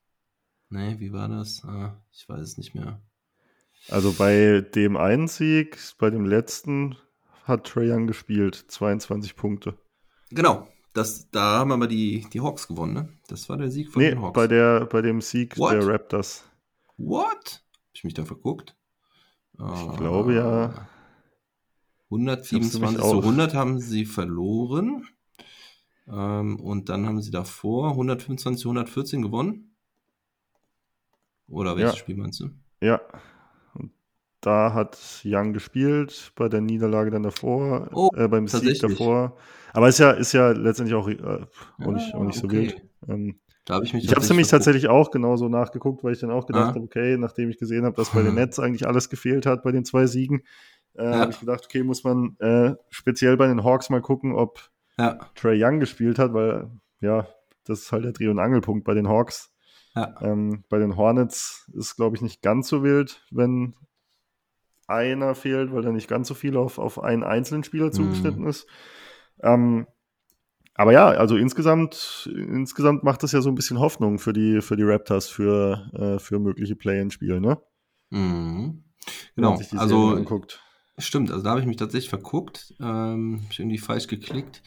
ne, wie war das? Ah, ich weiß es nicht mehr. Also bei dem einen Sieg, bei dem letzten, hat Trae Young gespielt, 22 Punkte. Genau, das, da haben aber die, die Hawks gewonnen, ne? Das war der Sieg von Nee, den Hawks. bei, der, bei dem Sieg What? der Raptors. What? Hab ich mich da verguckt? Ich glaube ja. 127 Ich hab's zu nämlich auch. 100 haben sie verloren. Ähm, und dann haben sie davor 125 zu 114 gewonnen. Oder welches Ja. Spiel meinst du? Ja. Und da hat Young gespielt, bei der Niederlage dann davor, Oh, äh, beim Sieg davor. Aber ist ja, ist ja letztendlich auch, äh, auch, nicht, auch Ah, nicht so okay. wild. Ähm, Da habe ich mich ich habe es nämlich tatsächlich auch genauso nachgeguckt, weil ich dann auch gedacht Ah. habe, okay, nachdem ich gesehen habe, dass bei den. [LAUGHS] Nets eigentlich alles gefehlt hat bei den zwei Siegen, äh, Ja. habe ich gedacht, okay, muss man äh, speziell bei den Hawks mal gucken, ob Ja, Trey Young gespielt hat, weil ja, das ist halt der Dreh- und Angelpunkt bei den Hawks. ja. Ähm, bei den Hornets ist, glaube ich, nicht ganz so wild, wenn einer fehlt, weil da nicht ganz so viel auf, auf einen einzelnen Spieler zugeschnitten ist. Ähm, aber ja, also insgesamt, insgesamt macht das ja so ein bisschen Hoffnung für die, für die Raptors für, äh, für mögliche Play-in-Spiele, ne? Mhm. Wenn man Genau, sich die also. Stimmt, also da habe ich mich tatsächlich verguckt. Ähm, ich irgendwie falsch geklickt.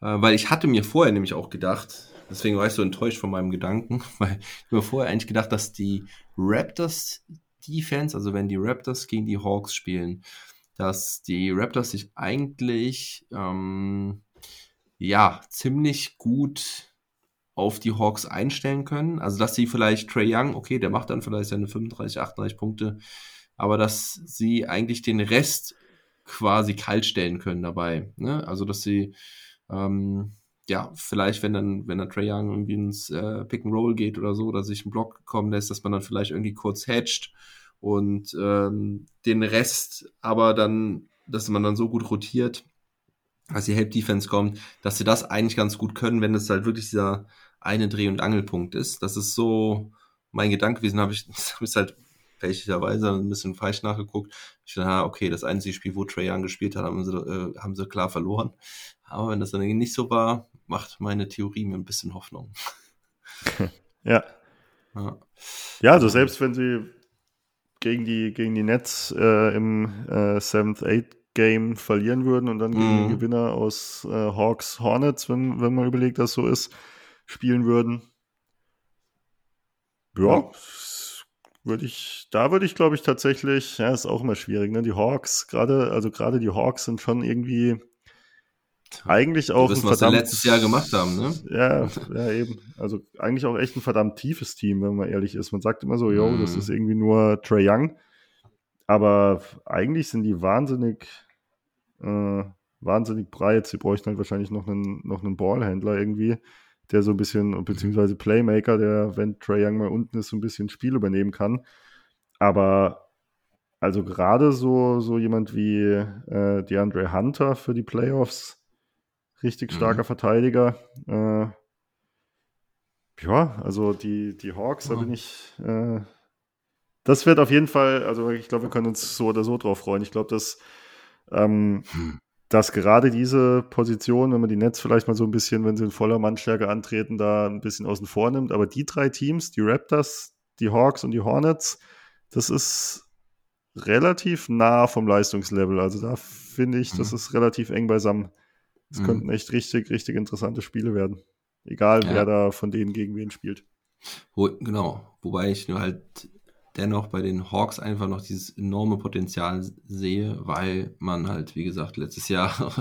Äh, weil ich hatte mir vorher nämlich auch gedacht, deswegen war ich so enttäuscht von meinem Gedanken, [LAUGHS] weil ich mir vorher eigentlich gedacht, dass die Raptors Defense, also wenn die Raptors gegen die Hawks spielen, dass die Raptors sich eigentlich ähm, ja ziemlich gut auf die Hawks einstellen können. Also dass sie vielleicht Trey Young, okay, der macht dann vielleicht seine 35, 38 Punkte, aber dass sie eigentlich den Rest quasi kalt stellen können dabei. Ne? Also dass sie ähm, ja vielleicht, wenn dann, wenn dann Trey Young irgendwie ins äh, Pick and Roll geht oder so, oder sich einen Block kommen lässt, dass man dann vielleicht irgendwie kurz hedgt und ähm, den Rest aber dann, dass man dann so gut rotiert, als die Help Defense kommt, dass sie das eigentlich ganz gut können, wenn es halt wirklich dieser eine Dreh- und Angelpunkt ist. Das ist so mein Gedanke gewesen, habe ich, [LAUGHS] habe ich halt fälschlicherweise ein bisschen falsch nachgeguckt. Ich dachte, ah, okay, das einzige Spiel, wo Trae Young gespielt hat, haben sie, äh, haben sie klar verloren. Aber wenn das dann nicht so war, macht meine Theorie mir ein bisschen Hoffnung. [LAUGHS] Ja. Ja. Ja, also selbst wenn sie gegen die, gegen die Nets äh, im äh, 7th, 8th Game verlieren würden und dann gegen Mhm. den Gewinner aus äh, Hawks Hornets, wenn, wenn man überlegt, dass so ist, spielen würden. Ja, Ja. Würde ich, da würde ich, glaube ich, tatsächlich, ja, ist auch immer schwierig, ne? Die Hawks, gerade, also gerade die Hawks sind schon irgendwie eigentlich auch wissen, ein was sie verdammt, letztes Jahr gemacht haben, ne? Ja, ja, eben. Also eigentlich auch echt ein verdammt tiefes Team, wenn man ehrlich ist. Man sagt immer so, yo, das Mhm. ist irgendwie nur Trey Young. Aber eigentlich sind die wahnsinnig, äh, wahnsinnig breit. Sie bräuchten halt wahrscheinlich noch einen, noch einen Ballhändler irgendwie, der so ein bisschen, beziehungsweise Playmaker, der, wenn Trey Young mal unten ist, so ein bisschen Spiel übernehmen kann. Aber also gerade so, so jemand wie äh, DeAndre Hunter für die Playoffs, richtig Mhm. starker Verteidiger. Äh, ja, also die, die Hawks, da Ja. bin ich. Äh, das wird auf jeden Fall, also ich glaube, wir können uns so oder so drauf freuen. Ich glaube, dass, ähm, Hm. Dass gerade diese Position, wenn man die Nets vielleicht mal so ein bisschen, wenn sie in voller Mannstärke antreten, da ein bisschen außen vor nimmt. Aber die drei Teams, die Raptors, die Hawks und die Hornets, das ist relativ nah vom Leistungslevel. Also da finde ich, das Mhm. ist relativ eng beisammen. Es Mhm. könnten echt richtig, richtig interessante Spiele werden. Egal, Ja. wer da von denen gegen wen spielt. Wo, genau, wobei ich nur halt dennoch bei den Hawks einfach noch dieses enorme Potenzial sehe, weil man halt, wie gesagt, letztes Jahr,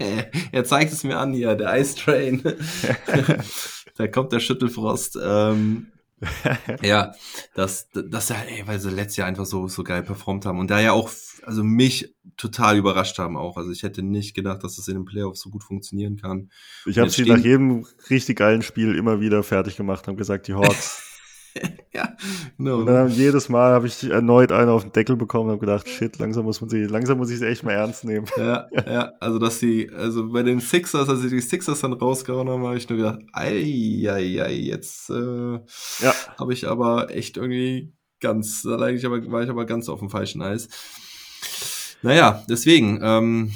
[LAUGHS] er zeigt es mir an hier, der Ice Train, [LAUGHS] da kommt der Schüttelfrost. Ähm, [LAUGHS] ja, dass, dass ja, ey, weil sie letztes Jahr einfach so, so geil performt haben und da ja auch, also mich total überrascht haben auch. Also ich hätte nicht gedacht, dass das in den Playoffs so gut funktionieren kann. Ich habe sie nach jedem richtig geilen Spiel immer wieder fertig gemacht und gesagt, die Hawks. [LAUGHS] ja, genau. und dann jedes Mal habe ich erneut einen auf den Deckel bekommen und habe gedacht, shit, langsam muss man sie, langsam muss ich sie echt mal ernst nehmen. Ja, ja, also dass sie, also bei den Sixers, als sie die Sixers dann rausgehauen haben, habe ich nur gedacht, ei, ei, ei, jetzt äh, Ja. habe ich aber echt irgendwie ganz, da lag ich aber, war ich aber ganz auf dem falschen Eis. Naja, deswegen, ähm,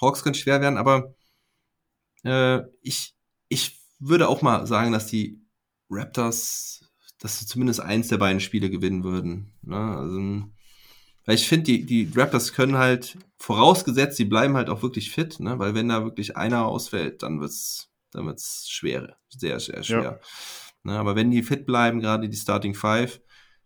Hawks können schwer werden, aber äh, ich, ich würde auch mal sagen, dass die Raptors, dass sie zumindest eins der beiden Spiele gewinnen würden. Ne? Also, weil ich finde, die, die Raptors können halt, vorausgesetzt, sie bleiben halt auch wirklich fit, ne? weil wenn da wirklich einer ausfällt, dann wird's, dann wird's schwer, sehr, sehr schwer. Ja. Ne? Aber wenn die fit bleiben, gerade die Starting Five,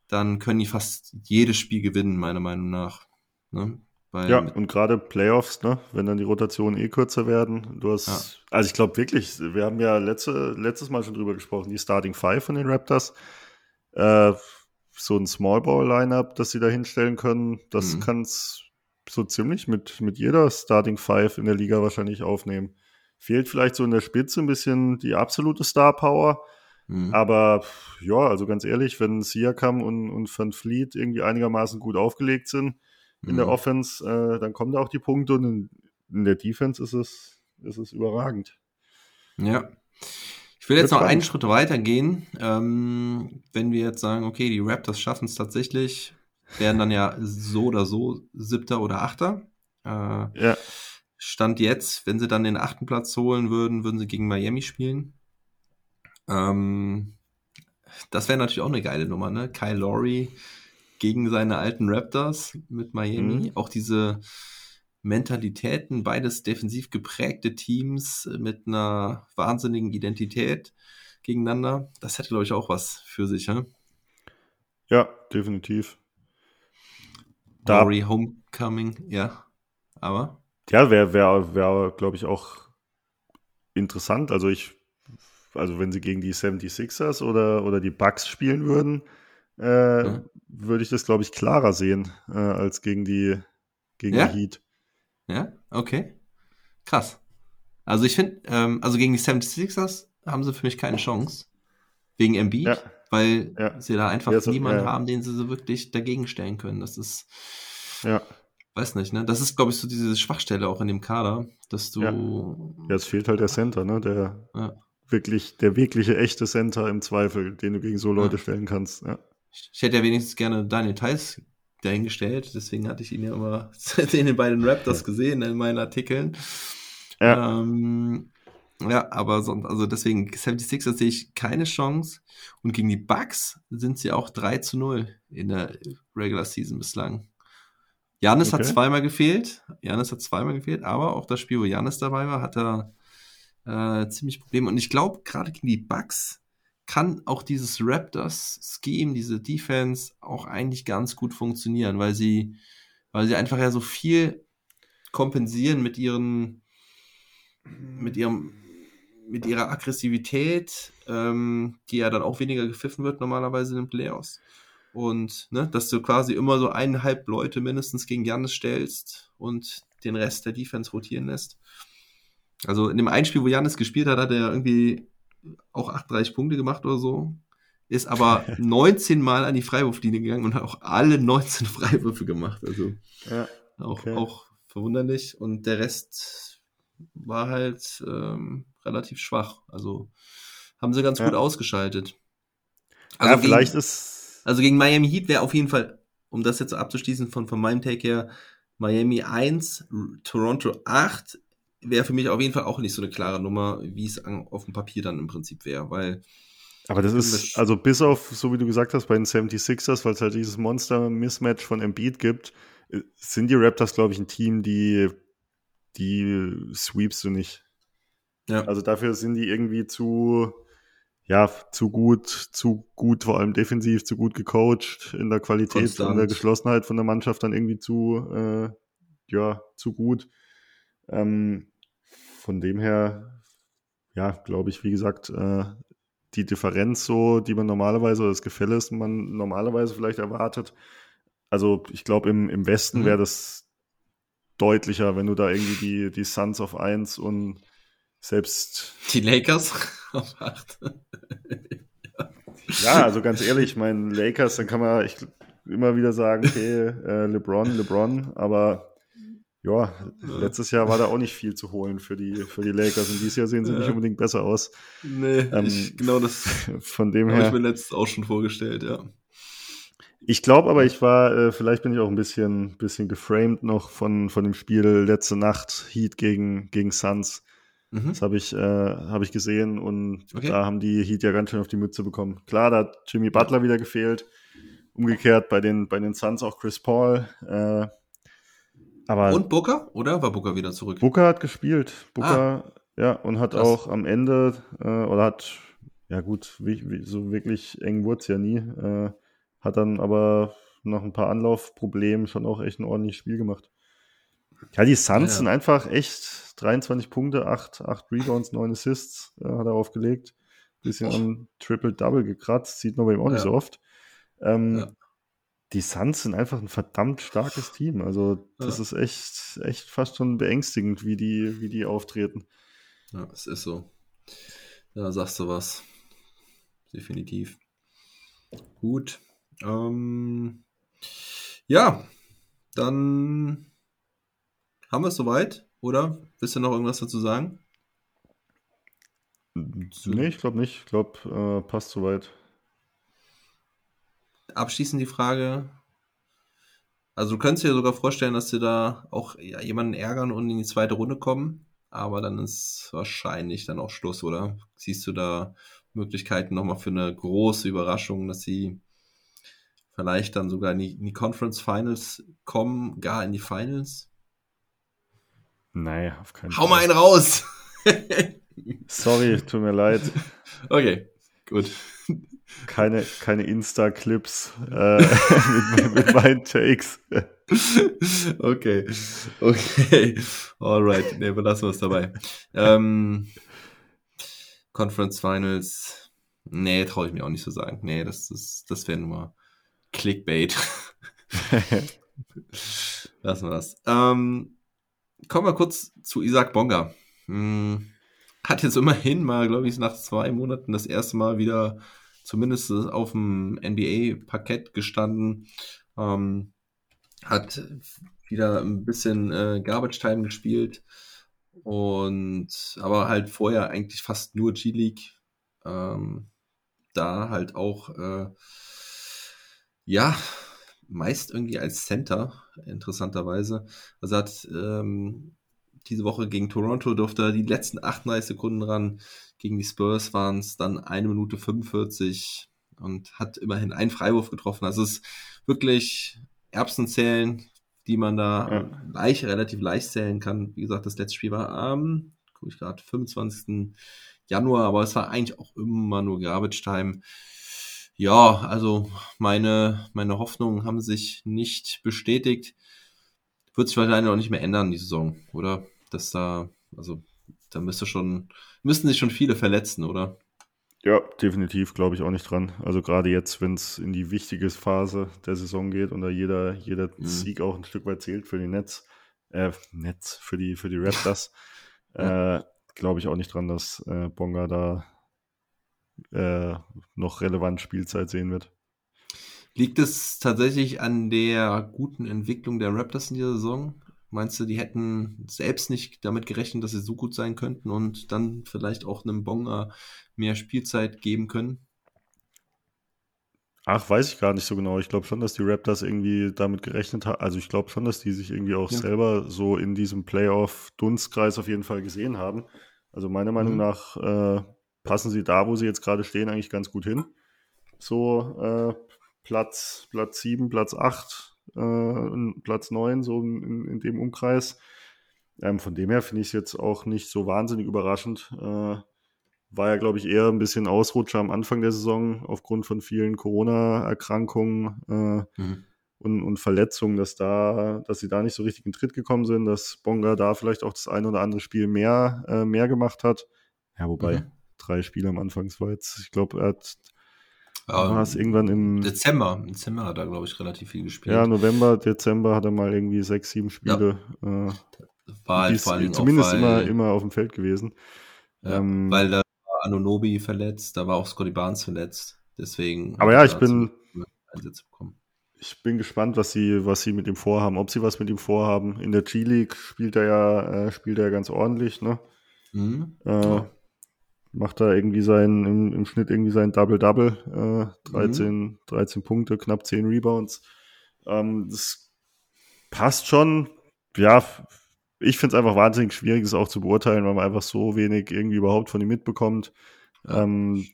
dann können die fast jedes Spiel gewinnen, meiner Meinung nach. Ne? Weil ja, und gerade Playoffs, ne, wenn dann die Rotationen eh kürzer werden. Du hast, ja. also ich glaube wirklich, wir haben ja letzte, letztes Mal schon drüber gesprochen, die Starting Five von den Raptors. Äh, so ein Small Ball Lineup, das sie da hinstellen können, das mhm. kann es so ziemlich mit, mit jeder Starting Five in der Liga wahrscheinlich aufnehmen. Fehlt vielleicht so in der Spitze ein bisschen die absolute Star Power. Mhm. Aber ja, also ganz ehrlich, wenn Siakam und, und Van Fleet irgendwie einigermaßen gut aufgelegt sind, in mhm. der Offense, äh, dann kommen da auch die Punkte und in, in, der Defense ist es, ist es überragend. Ja. Ich will jetzt noch einen Schritt weiter gehen. Ähm, wenn wir jetzt sagen, okay, die Raptors schaffen es tatsächlich, wären dann ja so oder so Siebter oder Achter. Äh, ja. Stand jetzt, wenn sie dann den achten Platz holen würden, würden sie gegen Miami spielen. Ähm, das wäre natürlich auch eine geile Nummer, ne? Kyle Lowry gegen seine alten Raptors mit Miami. Mhm. Auch diese Mentalitäten, beides defensiv geprägte Teams mit einer wahnsinnigen Identität gegeneinander. Das hätte, glaube ich, auch was für sich. He? Ja, definitiv. Dory Homecoming, ja. Aber. Ja, wäre, wär, wär, glaube ich, auch interessant. Also ich, also wenn sie gegen die 76ers oder, oder die Bucks spielen würden, äh, ja. würde ich das, glaube ich, klarer sehen äh, als gegen die, gegen ja? die Heat. Ja, okay. Krass. Also ich finde, ähm, also gegen die 76ers haben sie für mich keine Chance. Wegen Embiid, ja. weil ja. sie da einfach ja, so, niemanden haben, den sie so wirklich dagegen stellen können. Das ist, ja. weiß nicht, ne? Das ist, glaube ich, so diese Schwachstelle auch in dem Kader, dass du. Ja, es fehlt halt der Center, ne? Der wirklich, der wirkliche echte Center im Zweifel, den du gegen so Leute stellen kannst. Ja. Ich hätte ja wenigstens gerne Daniel Theiss dahingestellt, deswegen hatte ich ihn ja immer [LAUGHS] in den beiden Raptors gesehen in meinen Artikeln. Ja. Ähm, ja, aber sonst, also deswegen 76ers sehe ich keine Chance. Und gegen die Bucks sind sie auch 3 zu 0 in der Regular Season bislang. Janis okay. hat zweimal gefehlt. Janis hat zweimal gefehlt, aber auch das Spiel, wo Janis dabei war, hat er äh, ziemlich Probleme. Und ich glaube, gerade gegen die Bucks kann auch dieses Raptors-Scheme, diese Defense auch eigentlich ganz gut funktionieren, weil sie, weil sie einfach ja so viel kompensieren mit ihren, mit ihrem, mit ihrer Aggressivität, ähm, die ja dann auch weniger gepfiffen wird normalerweise in den Playoffs. Und ne, dass du quasi immer so eineinhalb Leute mindestens gegen Janis stellst und den Rest der Defense rotieren lässt. Also in dem Einspiel, wo Janis gespielt hat, hat er irgendwie auch 38 Punkte gemacht oder so, ist aber [LAUGHS] 19 Mal an die Freiwurflinie gegangen und hat auch alle 19 [LAUGHS] Freiwürfe gemacht. Also ja, okay. auch, auch verwunderlich. Und der Rest war halt ähm, relativ schwach. Also haben sie ganz ja. gut ausgeschaltet. Also ja, gegen, vielleicht ist. Also gegen Miami Heat wäre auf jeden Fall, um das jetzt abzuschließen von, von meinem Take her, Miami 1, Toronto 8 wäre für mich auf jeden Fall auch nicht so eine klare Nummer, wie es auf dem Papier dann im Prinzip wäre, weil. Aber das ist, also bis auf, so wie du gesagt hast, bei den 76ers, weil es halt dieses Monster-Mismatch von Embiid gibt, äh, sind die Raptors, glaube ich, ein Team, die, die sweepst du nicht. Ja. Also dafür sind die irgendwie zu, ja, zu gut, zu gut, vor allem defensiv, zu gut gecoacht, in der Qualität Konstant. und der Geschlossenheit von der Mannschaft dann irgendwie zu, äh, ja, zu gut. Ähm, von dem her, ja, glaube ich, wie gesagt, äh, die Differenz so, die man normalerweise, oder das Gefälle ist, man normalerweise vielleicht erwartet. Also ich glaube, im, im Westen mhm. wäre das deutlicher, wenn du da irgendwie die, die Suns auf 1 und selbst. Die Lakers [LAUGHS] auf 8. ja, also ganz ehrlich, ich meine, Lakers, dann kann man ich, immer wieder sagen, okay, äh, LeBron, LeBron, aber ja, letztes Jahr war da auch nicht viel zu holen für die, für die Lakers und dieses Jahr sehen sie ja. nicht unbedingt besser aus. Nee, ähm, ich, genau das [LAUGHS] von dem. Habe ich mir letztes auch schon vorgestellt, ja. Ich glaube aber, ich war, äh, vielleicht bin ich auch ein bisschen, bisschen geframed noch von, von dem Spiel letzte Nacht, Heat gegen, gegen Suns. Mhm. Das habe ich, äh, hab ich gesehen und Okay. da haben die Heat ja ganz schön auf die Mütze bekommen. Klar, da hat Jimmy Butler wieder gefehlt. Umgekehrt bei den, bei den Suns auch Chris Paul. Äh, aber Und Booker? Oder war Booker wieder zurück? Booker hat gespielt. Booker, ja, und hat Krass. auch am Ende, äh, oder hat, ja gut, wie, wie, so wirklich eng wurde es ja nie. Äh, hat dann aber nach ein paar Anlaufproblemen schon auch echt ein ordentliches Spiel gemacht. Ja, die Suns Ja, sind einfach echt 23 Punkte, 8, 8 Rebounds, 9 Assists äh, hat er aufgelegt. Bisschen an Triple-Double gekratzt, sieht man bei ihm auch nicht Ja. so oft. Ähm, Ja. Die Suns sind einfach ein verdammt starkes Team. Also, das Ja. ist echt, echt fast schon beängstigend, wie die, wie die auftreten. Ja, es ist so. Da sagst du was. Definitiv. Gut. Ähm, ja, dann haben wir es soweit, oder? Willst du noch irgendwas dazu sagen? Nee, ich glaube nicht. Ich glaube, äh, passt soweit. Abschließend die Frage. Also du könntest dir sogar vorstellen, dass sie da auch ja, jemanden ärgern und in die zweite Runde kommen, aber dann ist wahrscheinlich dann auch Schluss, oder? Siehst du da Möglichkeiten nochmal für eine große Überraschung, dass sie vielleicht dann sogar in die, in die Conference Finals kommen, gar in die Finals? Nee, auf keinen Hau mal einen raus! [LAUGHS] Sorry, tut mir leid. okay, gut. Keine, keine Insta-Clips äh, [LAUGHS] mit, mit meinen Takes. [LAUGHS] okay, okay, alright, ne, belassen wir es dabei. Ähm, Conference Finals, nee, traue ich mir auch nicht zu sagen. Nee, das ist, das wäre nur Clickbait. [LAUGHS] Lassen wir das. Ähm, kommen wir kurz zu Isaac Bonga. Hm, hat jetzt immerhin mal, glaube ich, nach zwei Monaten das erste Mal wieder zumindest auf dem NBA-Parkett gestanden. Ähm, hat wieder ein bisschen äh, Garbage Time gespielt und aber halt vorher eigentlich fast nur G-League. Ähm, da halt auch äh, ja meist irgendwie als Center interessanterweise. Also hat ähm, diese Woche gegen Toronto durfte er die letzten 38 Sekunden ran. Gegen die Spurs waren es dann eine Minute 45 und hat immerhin einen Freiwurf getroffen. Also es ist wirklich Erbsenzählen, die man da Ja. leicht, relativ leicht zählen kann. Wie gesagt, das letzte Spiel war am, gucke ich gerade, 25. Januar, aber es war eigentlich auch immer nur Garbage Time. Ja, also meine, meine Hoffnungen haben sich nicht bestätigt. Wird sich wahrscheinlich auch nicht mehr ändern, die Saison, oder? Dass da, also, da müsste schon, müssten sich schon viele verletzen, oder? Ja, definitiv glaube ich auch nicht dran. Also gerade jetzt, wenn es in die wichtige Phase der Saison geht und da jeder, jeder Mhm. Sieg auch ein Stück weit zählt für die Netz, äh, Netz, für die, für die Raptors, [LAUGHS] äh, glaube ich auch nicht dran, dass äh, Bonga da äh, noch relevant Spielzeit sehen wird. Liegt es tatsächlich an der guten Entwicklung der Raptors in dieser Saison? Meinst du, die hätten selbst nicht damit gerechnet, dass sie so gut sein könnten und dann vielleicht auch einem Bonga mehr Spielzeit geben können? Ach, weiß ich gar nicht so genau. Ich glaube schon, dass die Raptors irgendwie damit gerechnet haben. Also ich glaube schon, dass die sich irgendwie auch Ja. selber so in diesem Playoff-Dunstkreis auf jeden Fall gesehen haben. Also meiner Meinung Mhm. nach äh, passen sie da, wo sie jetzt gerade stehen, eigentlich ganz gut hin. So äh, Platz, Platz 7, Platz 8, äh, Platz 9, so in, in dem Umkreis. Ähm, von dem her finde ich es jetzt auch nicht so wahnsinnig überraschend. Äh, war ja, glaube ich, eher ein bisschen Ausrutscher am Anfang der Saison aufgrund von vielen Corona-Erkrankungen äh, Mhm. und, und Verletzungen, dass da, dass sie da nicht so richtig in Tritt gekommen sind, dass Bonga da vielleicht auch das eine oder andere Spiel mehr, äh, mehr gemacht hat. Ja, wobei Mhm. drei Spiele am Anfang, war jetzt, ich glaube, er hat Ja, war es irgendwann im Dezember. Im Dezember hat er, glaube ich, relativ viel gespielt. ja, November, Dezember hat er mal irgendwie sechs, sieben Spiele. Äh, war halt vor allen zumindest auch, immer, weil, immer auf dem Feld gewesen. ja, ähm, weil da war Anunobi verletzt, da war auch Scotty Barnes verletzt. Deswegen Aber ja, ich bin-. Ich bin gespannt, was sie, was sie mit ihm vorhaben, ob sie was mit ihm vorhaben. In der G-League spielt er ja, äh, spielt er ja ganz ordentlich, ne? Mhm. Äh, Ja. Macht da irgendwie sein, im, im Schnitt irgendwie sein Double-Double, äh, 13, mhm. 13 Punkte, knapp 10 Rebounds. Ähm, das passt schon. Ja, ich finde es einfach wahnsinnig schwierig, es auch zu beurteilen, weil man einfach so wenig irgendwie überhaupt von ihm mitbekommt. Ähm,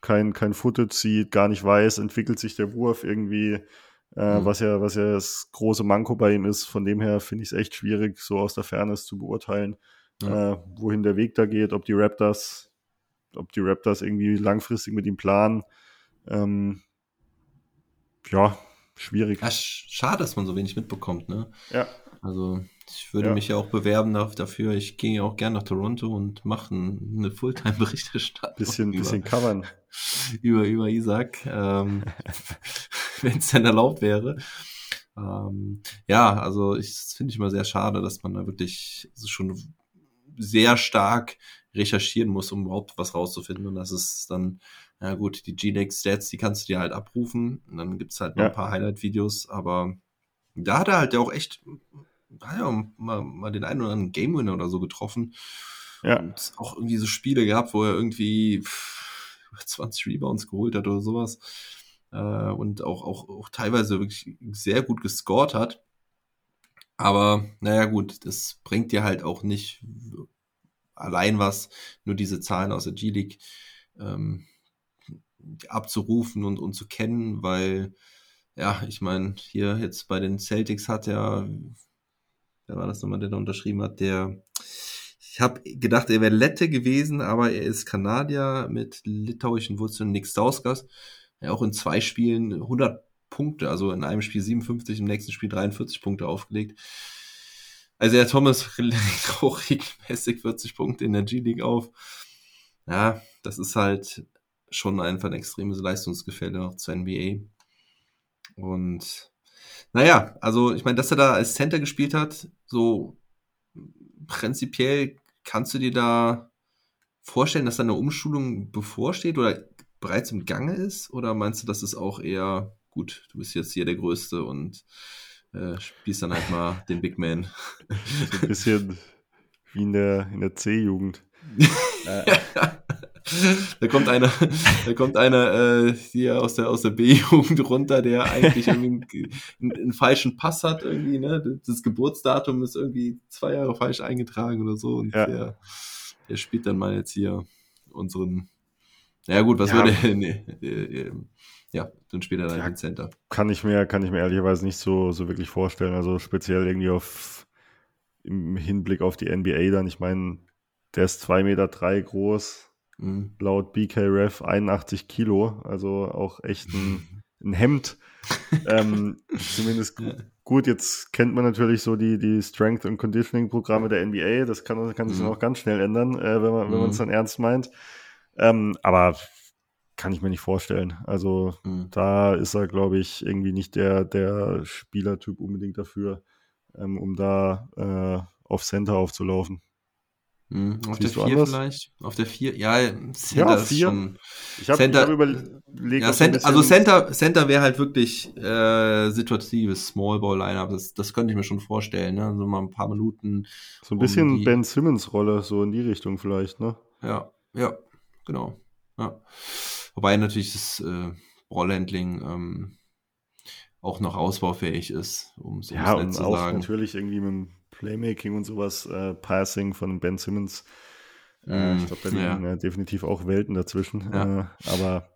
kein, kein Footage sieht, gar nicht weiß, entwickelt sich der Wurf irgendwie, äh, mhm. was ja, was ja das große Manko bei ihm ist. Von dem her finde ich es echt schwierig, so aus der Fairness zu beurteilen, ja. äh, wohin der Weg da geht, ob die Raptors, ob die Raptors irgendwie langfristig mit ihm planen. Ähm, ja, schwierig. Ja, schade, dass man so wenig mitbekommt, ne? Ja. Also ich würde ja. mich ja auch bewerben dafür. Ich gehe ja auch gerne nach Toronto und mache eine Fulltime-Berichterstattung. Bisschen, über, bisschen covern. [LAUGHS] Über, über Isaac, ähm, [LAUGHS] wenn es denn erlaubt wäre. Ähm, ja, also ich finde ich immer sehr schade, dass man da wirklich schon sehr stark recherchieren muss, um überhaupt was rauszufinden. Und das ist dann, ja gut, die G-League-Stats, die kannst du dir halt abrufen. Und dann gibt's halt noch ja. ein paar Highlight-Videos, aber da hat er halt ja auch echt hat ja mal, mal den einen oder anderen Game Winner oder so getroffen. Ja. Und auch irgendwie so Spiele gehabt, wo er irgendwie 20 Rebounds geholt hat oder sowas. Äh, und auch, auch, auch teilweise wirklich sehr gut gescored hat. Aber naja, gut, das bringt dir halt auch nicht allein was, nur diese Zahlen aus der G-League ähm, abzurufen und, und zu kennen, weil, ja, ich meine, hier jetzt bei den Celtics hat er wer war das nochmal, der da unterschrieben hat, der, ich habe gedacht, er wäre Lette gewesen, aber er ist Kanadier mit litauischen Wurzeln, Nick Stauskas, der auch in zwei Spielen 100 Punkte, also in einem Spiel 57, im nächsten Spiel 43 Punkte aufgelegt. Also der Thomas auch regelmäßig 40 Punkte in der G-League auf. Ja, das ist halt schon einfach ein extremes Leistungsgefälle auch zur NBA. Und naja, also ich meine, dass er da als Center gespielt hat, so prinzipiell kannst du dir da vorstellen, dass da eine Umschulung bevorsteht oder bereits im Gange ist? Oder meinst du, das ist auch eher gut, du bist jetzt hier der Größte und äh, dann halt mal den Big Man? So ein bisschen wie in der, in der C-Jugend. [LAUGHS] da kommt einer, da kommt einer äh, hier aus der aus der B-Jugend runter, der eigentlich irgendwie einen, einen, falschen Pass hat irgendwie, ne? Das Geburtsdatum ist irgendwie zwei Jahre falsch eingetragen oder so und ja. der, der spielt dann mal jetzt hier unseren. Ja gut, was ja. würde [LAUGHS] nee, äh, ja, dann spielt er dann ja, den Center. Kann ich mir, kann ich mir ehrlicherweise nicht so, so wirklich vorstellen. Also speziell irgendwie auf im Hinblick auf die NBA dann. Ich meine, der ist zwei Meter drei groß, Mhm. Laut BKRF 81 Kilo, also auch echt ein, [LAUGHS] ein Hemd. ähm, zumindest ja. gut, jetzt kennt man natürlich so die, die Strength- und Conditioning-Programme der NBA. Das kann, kann sich mhm. auch ganz schnell ändern, äh, wenn man mhm. es dann ernst meint. Ähm, aber kann ich mir nicht vorstellen. Also mhm. da ist er, glaube ich, irgendwie nicht der, der Spielertyp unbedingt dafür, ähm, um da äh, auf Center aufzulaufen. Hm, auf Siehst der 4 vielleicht? Auf der 4? Ja, Center ja, vier. Schon, ich habe hab überlegt, ja, Center, also Center, Center wäre halt wirklich äh, situatives Small Ball Lineup. Das, das könnte ich mir schon vorstellen. Ne? So mal ein paar Minuten. So ein bisschen die, Ben Simmons Rolle, so in die Richtung vielleicht, ne? Ja, ja, genau. Ja. Wobei natürlich das äh, Ballhandling ähm, auch noch ausbaufähig ist, um so ja, und zu auch sagen. natürlich irgendwie mit dem Playmaking und sowas, äh, Passing von Ben Simmons. Äh, mm, ich glaube, da liegen ja. äh, definitiv auch Welten dazwischen. Ja. Äh, aber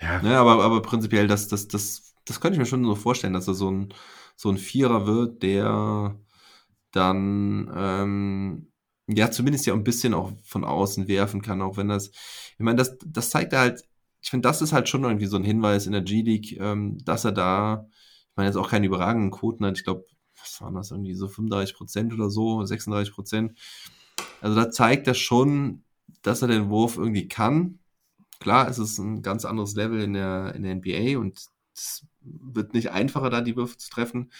ja. ja. aber, aber prinzipiell, das, das, das, das könnte ich mir schon so vorstellen, dass er so ein, so ein Vierer wird, der dann ähm, ja zumindest ja ein bisschen auch von außen werfen kann, auch wenn das, ich meine, das, das zeigt er halt, ich finde, das ist halt schon irgendwie so ein Hinweis in der G-League, ähm, dass er da, ich meine, jetzt auch keine überragenden Quoten hat, ich glaube, was waren das, irgendwie so 35 Prozent oder so, 36 Prozent. Also da zeigt er schon, dass er den Wurf irgendwie kann. Klar, es ist ein ganz anderes Level in der, in der NBA und es wird nicht einfacher, da die Würfe zu treffen.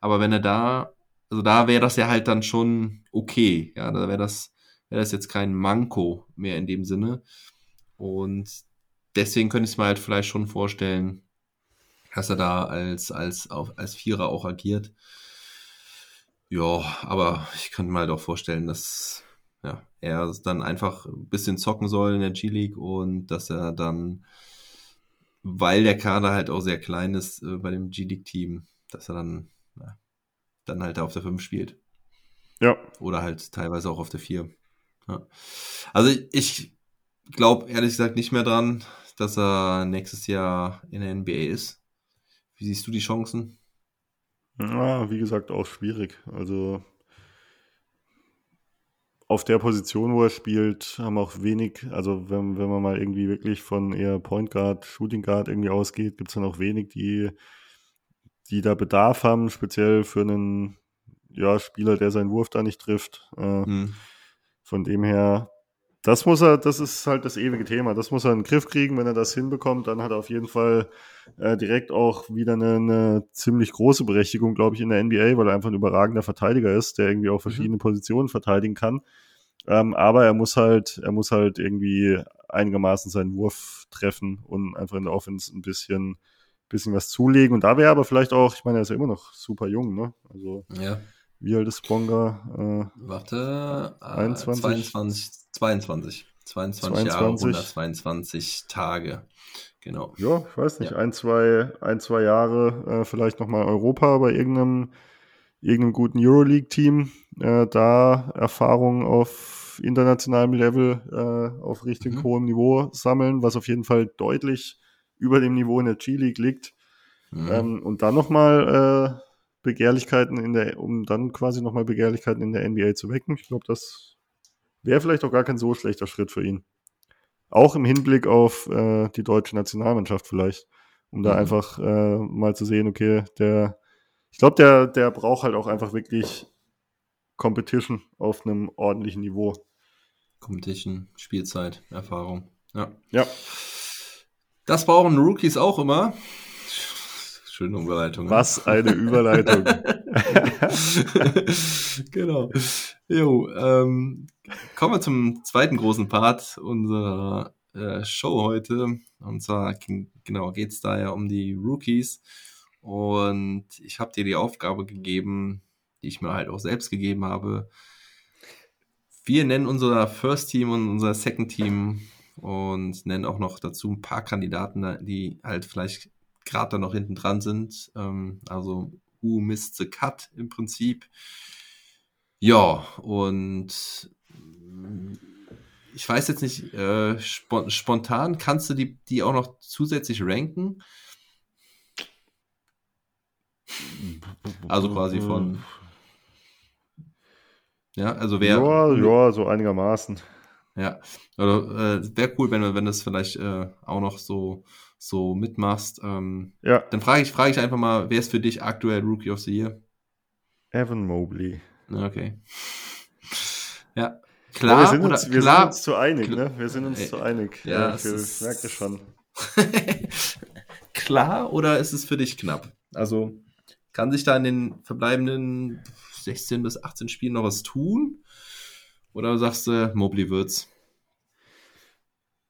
Aber wenn er da, also da wäre das ja halt dann schon okay. Ja, da wäre das, wäre das jetzt kein Manko mehr in dem Sinne. Und deswegen könnte ich es mir halt vielleicht schon vorstellen, dass er da als, als, als Vierer auch agiert. Ja, aber ich könnte mir halt auch vorstellen, dass, ja, er dann einfach ein bisschen zocken soll in der G-League und dass er dann, weil der Kader halt auch sehr klein ist äh, bei dem G-League-Team, dass er dann, dann halt auf der 5 spielt. Ja. Oder halt teilweise auch auf der 4. Ja. Also ich glaube ehrlich gesagt nicht mehr dran, dass er nächstes Jahr in der NBA ist. Wie siehst du die Chancen? Ja, wie gesagt, auch schwierig. Also auf der Position, wo er spielt, haben auch wenig, also wenn, wenn man mal irgendwie wirklich von eher Point Guard, Shooting Guard irgendwie ausgeht, gibt es dann auch wenig, die, die da Bedarf haben, speziell für einen ja, Spieler, der seinen Wurf da nicht trifft. Äh, hm. Von dem her, das muss er, das ist halt das ewige Thema. Das muss er in den Griff kriegen. Wenn er das hinbekommt, dann hat er auf jeden Fall äh, direkt auch wieder eine, eine ziemlich große Berechtigung, glaube ich, in der NBA, weil er einfach ein überragender Verteidiger ist, der irgendwie auch mhm. verschiedene mhm. Positionen verteidigen kann. Ähm, aber er muss halt, er muss halt irgendwie einigermaßen seinen Wurf treffen und einfach in der Offense ein bisschen, bisschen was zulegen. Und da wäre aber vielleicht auch, ich meine, er ist ja immer noch super jung, ne? Also ja. Wie alt ist Bonga? Äh, Warte, 21? 22, 22. 22, 22 Jahre, 122 Tage. Genau. Ja, ich weiß nicht, ja. ein, zwei, ein, zwei Jahre äh, vielleicht nochmal Europa bei irgendeinem, irgendeinem guten Euroleague-Team. Äh, da Erfahrung auf internationalem Level, äh, auf richtig mhm. hohem Niveau sammeln, was auf jeden Fall deutlich über dem Niveau in der G-League liegt. Mhm. Ähm, und dann nochmal äh, Begehrlichkeiten in der, um dann quasi nochmal Begehrlichkeiten in der NBA zu wecken. Ich glaube, das wäre vielleicht auch gar kein so schlechter Schritt für ihn. Auch im Hinblick auf äh, die deutsche Nationalmannschaft vielleicht, um da mhm. einfach äh, mal zu sehen, okay, der, ich glaube, der, der braucht halt auch einfach wirklich Competition auf einem ordentlichen Niveau. Competition, Spielzeit, Erfahrung. Ja. Ja. Das brauchen Rookies auch immer. Schöne Überleitung. Ne? Was eine Überleitung. [LAUGHS] genau. Jo, ähm, kommen wir zum zweiten großen Part unserer äh, Show heute. Und zwar genau geht es da ja um die Rookies. Und ich habe dir die Aufgabe gegeben, die ich mir halt auch selbst gegeben habe. Wir nennen unser First Team und unser Second Team und nennen auch noch dazu ein paar Kandidaten, die halt vielleicht gerade da noch hinten dran sind. Ähm, also who missed the cut im Prinzip. Ja, und ich weiß jetzt nicht, äh, spontan kannst du die, die auch noch zusätzlich ranken? Also quasi von. Ja, also wer. Ja, ja, so einigermaßen. Ja, also, äh, wäre cool, wenn, wenn das vielleicht äh, auch noch so so mitmachst. Ähm, ja. Dann frage ich, frage ich einfach mal, wer ist für dich aktuell Rookie of the Year? Evan Mobley. Okay. Ja. Klar, wir, sind uns, wir klar, sind uns zu einig, ne? Wir sind uns äh, zu einig. Ja, ja ich merke schon. [LAUGHS] klar oder ist es für dich knapp? Also kann sich da in den verbleibenden 16 bis 18 Spielen noch was tun? Oder sagst du, Mobley wird's?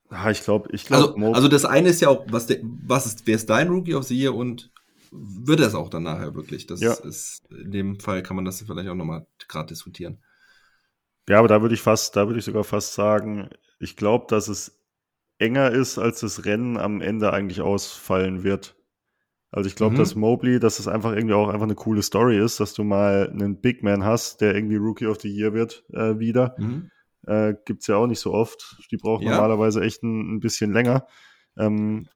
Ah, ich glaube, ich glaube. Also, also das eine ist ja auch, was, de, was ist, wer ist dein Rookie of the Year und wird es auch dann nachher wirklich? Das ja. ist, in dem Fall kann man das vielleicht auch nochmal gerade diskutieren. Ja, aber da würde ich fast, da würde ich sogar fast sagen, ich glaube, dass es enger ist, als das Rennen am Ende eigentlich ausfallen wird. Also ich glaube, mhm. dass Mobley, dass es einfach irgendwie auch einfach eine coole Story ist, dass du mal einen Big Man hast, der irgendwie Rookie of the Year wird äh, wieder. Mhm. Äh, Gibt es ja auch nicht so oft. Die brauchen ja. normalerweise echt ein, ein bisschen länger. Ähm,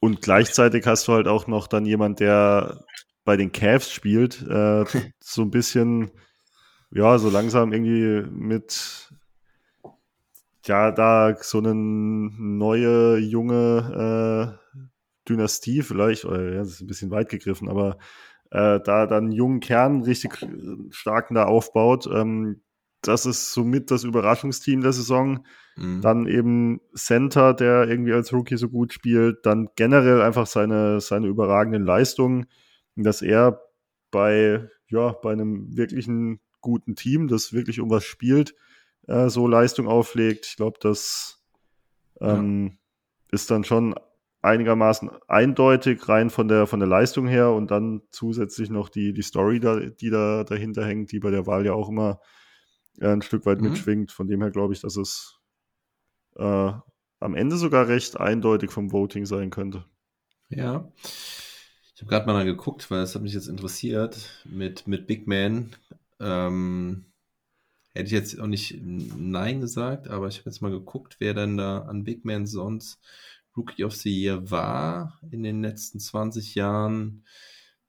und gleichzeitig hast du halt auch noch dann jemand, der bei den Cavs spielt, äh, [LAUGHS] so ein bisschen, ja, so langsam irgendwie mit, ja, da so eine neue, junge äh, Dynastie vielleicht, oder ja, das ist ein bisschen weit gegriffen, aber äh, da dann einen jungen Kern richtig starken da aufbaut, ähm, das ist somit das Überraschungsteam der Saison. Mhm. Dann eben Center, der irgendwie als Rookie so gut spielt. Dann generell einfach seine, seine überragenden Leistungen, dass er bei, ja, bei einem wirklichen guten Team, das wirklich um was spielt, äh, so Leistung auflegt. Ich glaube, das ähm, ja. ist dann schon einigermaßen eindeutig rein von der, von der Leistung her und dann zusätzlich noch die, die Story, da, die da dahinter hängt, die bei der Wahl ja auch immer äh, ein Stück weit Mhm. mitschwingt. Von dem her glaube ich, dass es äh, am Ende sogar recht eindeutig vom Voting sein könnte. Ja. Ich habe gerade mal geguckt, weil es hat mich jetzt interessiert mit, mit Big Man. Ähm, hätte ich jetzt auch nicht Nein gesagt, aber ich habe jetzt mal geguckt, wer denn da an Big Man sonst Rookie of the Year war in den letzten 20 Jahren.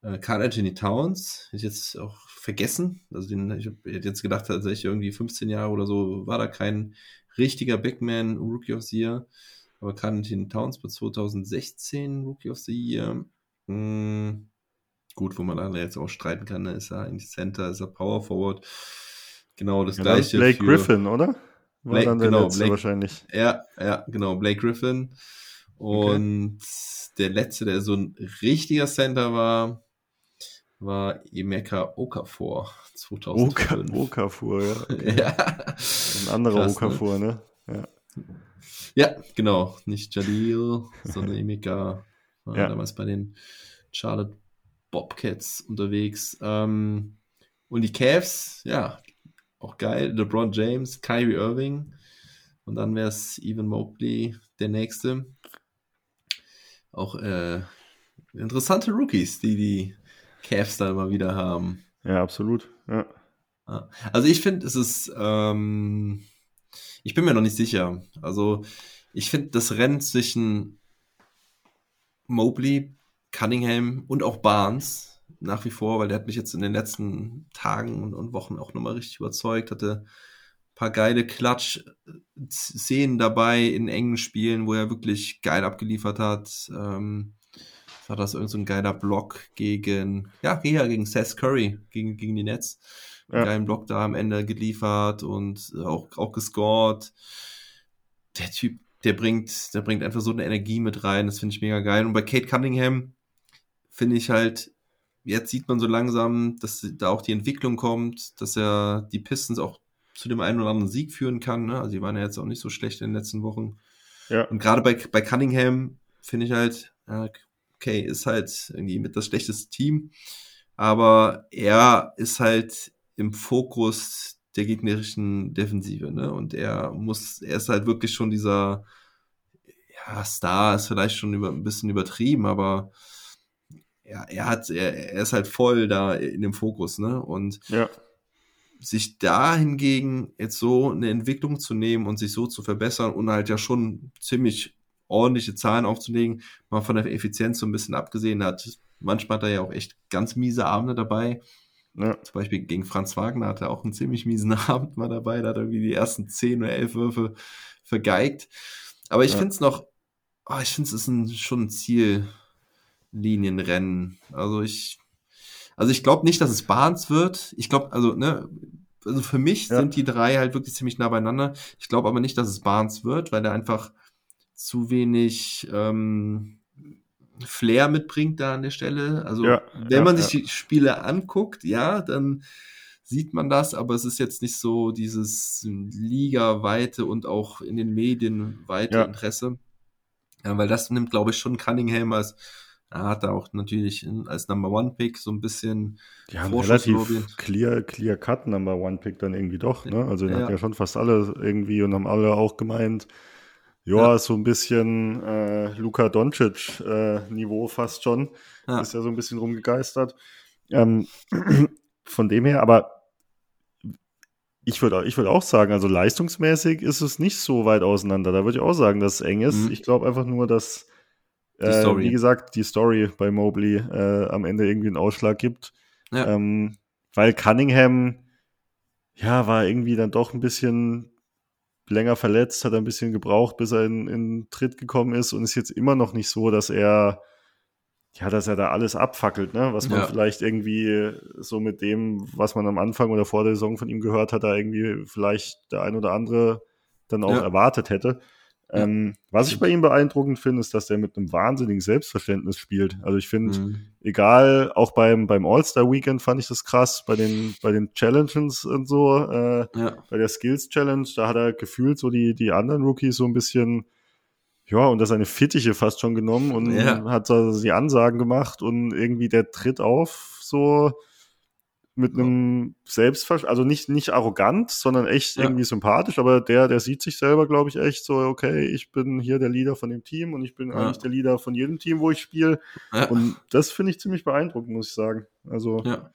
Äh, Carl Anthony Towns, hätte ich jetzt auch vergessen. Also den, ich hätte jetzt gedacht, tatsächlich irgendwie 15 Jahre oder so war da kein richtiger Big Man Rookie of the Year. Aber Carl Anthony Towns bei 2016 Rookie of the Year. Hm, gut, wo man dann jetzt auch streiten kann, ne? ist er eigentlich Center, ist er Power Forward. Genau das Ja, ist gleiche. Blake Griffin, oder? War Blake- dann der genau, Blake- wahrscheinlich. Ja, ja, genau, Blake Griffin. Und der letzte, der so ein richtiger Center war, war Emeka Okafor Oka, 2005. Okafor, ja. [LAUGHS] Okay. Ja. Ein anderer Krass, ne? Okafor, ne? Ja. Ja, genau. Nicht Jalil, sondern [LAUGHS] Emeka war Ja. damals bei den Charlotte Bobcats unterwegs. Ähm, und die Cavs, ja, auch geil. LeBron James, Kyrie Irving. Und dann wäre es Evan Mobley, der nächste. Auch äh, interessante Rookies, die die Cavs da immer wieder haben. ja, absolut. Ja. Also ich finde, es ist, ähm, ich bin mir noch nicht sicher. Also ich finde das Rennen zwischen Mobley, Cunningham und auch Barnes nach wie vor, weil der hat mich jetzt in den letzten Tagen und, und Wochen auch nochmal richtig überzeugt, hatte paar geile Klatsch-Szenen dabei in engen Spielen, wo er wirklich geil abgeliefert hat. Ähm, war das irgend so ein geiler Block gegen, ja, gegen Seth Curry, gegen, gegen die Nets. Ja. Einen geilen Block da am Ende geliefert und auch, auch gescored. Der Typ, der bringt, der bringt einfach so eine Energie mit rein, das finde ich mega geil. Und bei Kate Cunningham finde ich halt, jetzt sieht man so langsam, dass da auch die Entwicklung kommt, dass er die Pistons auch zu dem einen oder anderen Sieg führen kann. Ne? Also die waren ja jetzt auch nicht so schlecht in den letzten Wochen. Ja. Und gerade bei, bei Cunningham finde ich halt, okay, ist halt irgendwie mit das schlechteste Team, aber er ist halt im Fokus der gegnerischen Defensive, ne? Und er muss, er ist halt wirklich schon dieser, ja, Star ist vielleicht schon über, ein bisschen übertrieben, aber ja, er hat, er, er ist halt voll da in dem Fokus, ne? Und Ja. Sich da hingegen jetzt so eine Entwicklung zu nehmen und sich so zu verbessern und halt ja schon ziemlich ordentliche Zahlen aufzulegen, mal von der Effizienz so ein bisschen abgesehen hat. Manchmal hat er ja auch echt ganz miese Abende dabei. Ja. Zum Beispiel gegen Franz Wagner hat er auch einen ziemlich miesen [LAUGHS] Abend mal dabei. Da hat er irgendwie die ersten 10 oder 11 Würfe vergeigt. Aber ich Ja. finde es noch, oh, ich finde es ist ein, schon ein Ziellinienrennen. Also ich, also ich glaube nicht, dass es Barnes wird. Ich glaube, also, ne, also für mich Ja. sind die drei halt wirklich ziemlich nah beieinander. Ich glaube aber nicht, dass es Barnes wird, weil er einfach zu wenig ähm, Flair mitbringt da an der Stelle. Also Ja, wenn ja, man sich die Spiele anguckt, ja, dann sieht man das, aber es ist jetzt nicht so dieses Liga-weite und auch in den Medien weite. Interesse. Weil das nimmt, glaube ich, schon Cunningham als, er hat da auch natürlich als Number One Pick so ein bisschen Die haben relativ clear, clear Cut Number One Pick dann irgendwie doch, ne? Also den Ja. hatten ja schon fast alle irgendwie und haben alle auch gemeint, ja, Ja. so ein bisschen äh, Luka Doncic äh, Niveau fast schon. Ja. Ist ja so ein bisschen rumgegeistert. Ähm, [CLEARS THROAT] von dem her, aber ich würde ich würd auch sagen, also leistungsmäßig ist es nicht so weit auseinander. Da würde ich auch sagen, dass es eng ist. Mhm. Ich glaube einfach nur, dass, äh, Story. wie gesagt, die Story bei Mobley äh, am Ende irgendwie einen Ausschlag gibt. Ja. Ähm, weil Cunningham, ja, war irgendwie dann doch ein bisschen länger verletzt, hat ein bisschen gebraucht, bis er in, in Tritt gekommen ist und ist jetzt immer noch nicht so, dass er, ja, dass er da alles abfackelt, ne? Was man Ja. vielleicht irgendwie so mit dem, was man am Anfang oder vor der Saison von ihm gehört hat, da irgendwie vielleicht der ein oder andere dann auch Ja. erwartet hätte. Ähm, was ich bei ihm beeindruckend finde, ist, dass er mit einem wahnsinnigen Selbstverständnis spielt. Also ich finde, Mhm. egal, auch beim, beim All-Star-Weekend fand ich das krass, bei den, bei den Challenges und so, äh, Ja. bei der Skills-Challenge, da hat er gefühlt so die, die anderen Rookies so ein bisschen, ja, unter seine Fittiche fast schon genommen und Ja. hat so die Ansagen gemacht und irgendwie der tritt auf, so, mit einem Selbstverständnis, also nicht, nicht arrogant, sondern echt Ja. irgendwie sympathisch, aber der, der sieht sich selber, glaube ich, echt so, okay, ich bin hier der Leader von dem Team und ich bin Ja. eigentlich der Leader von jedem Team, wo ich spiele. Ja. Und das finde ich ziemlich beeindruckend, muss ich sagen. Also, Ja.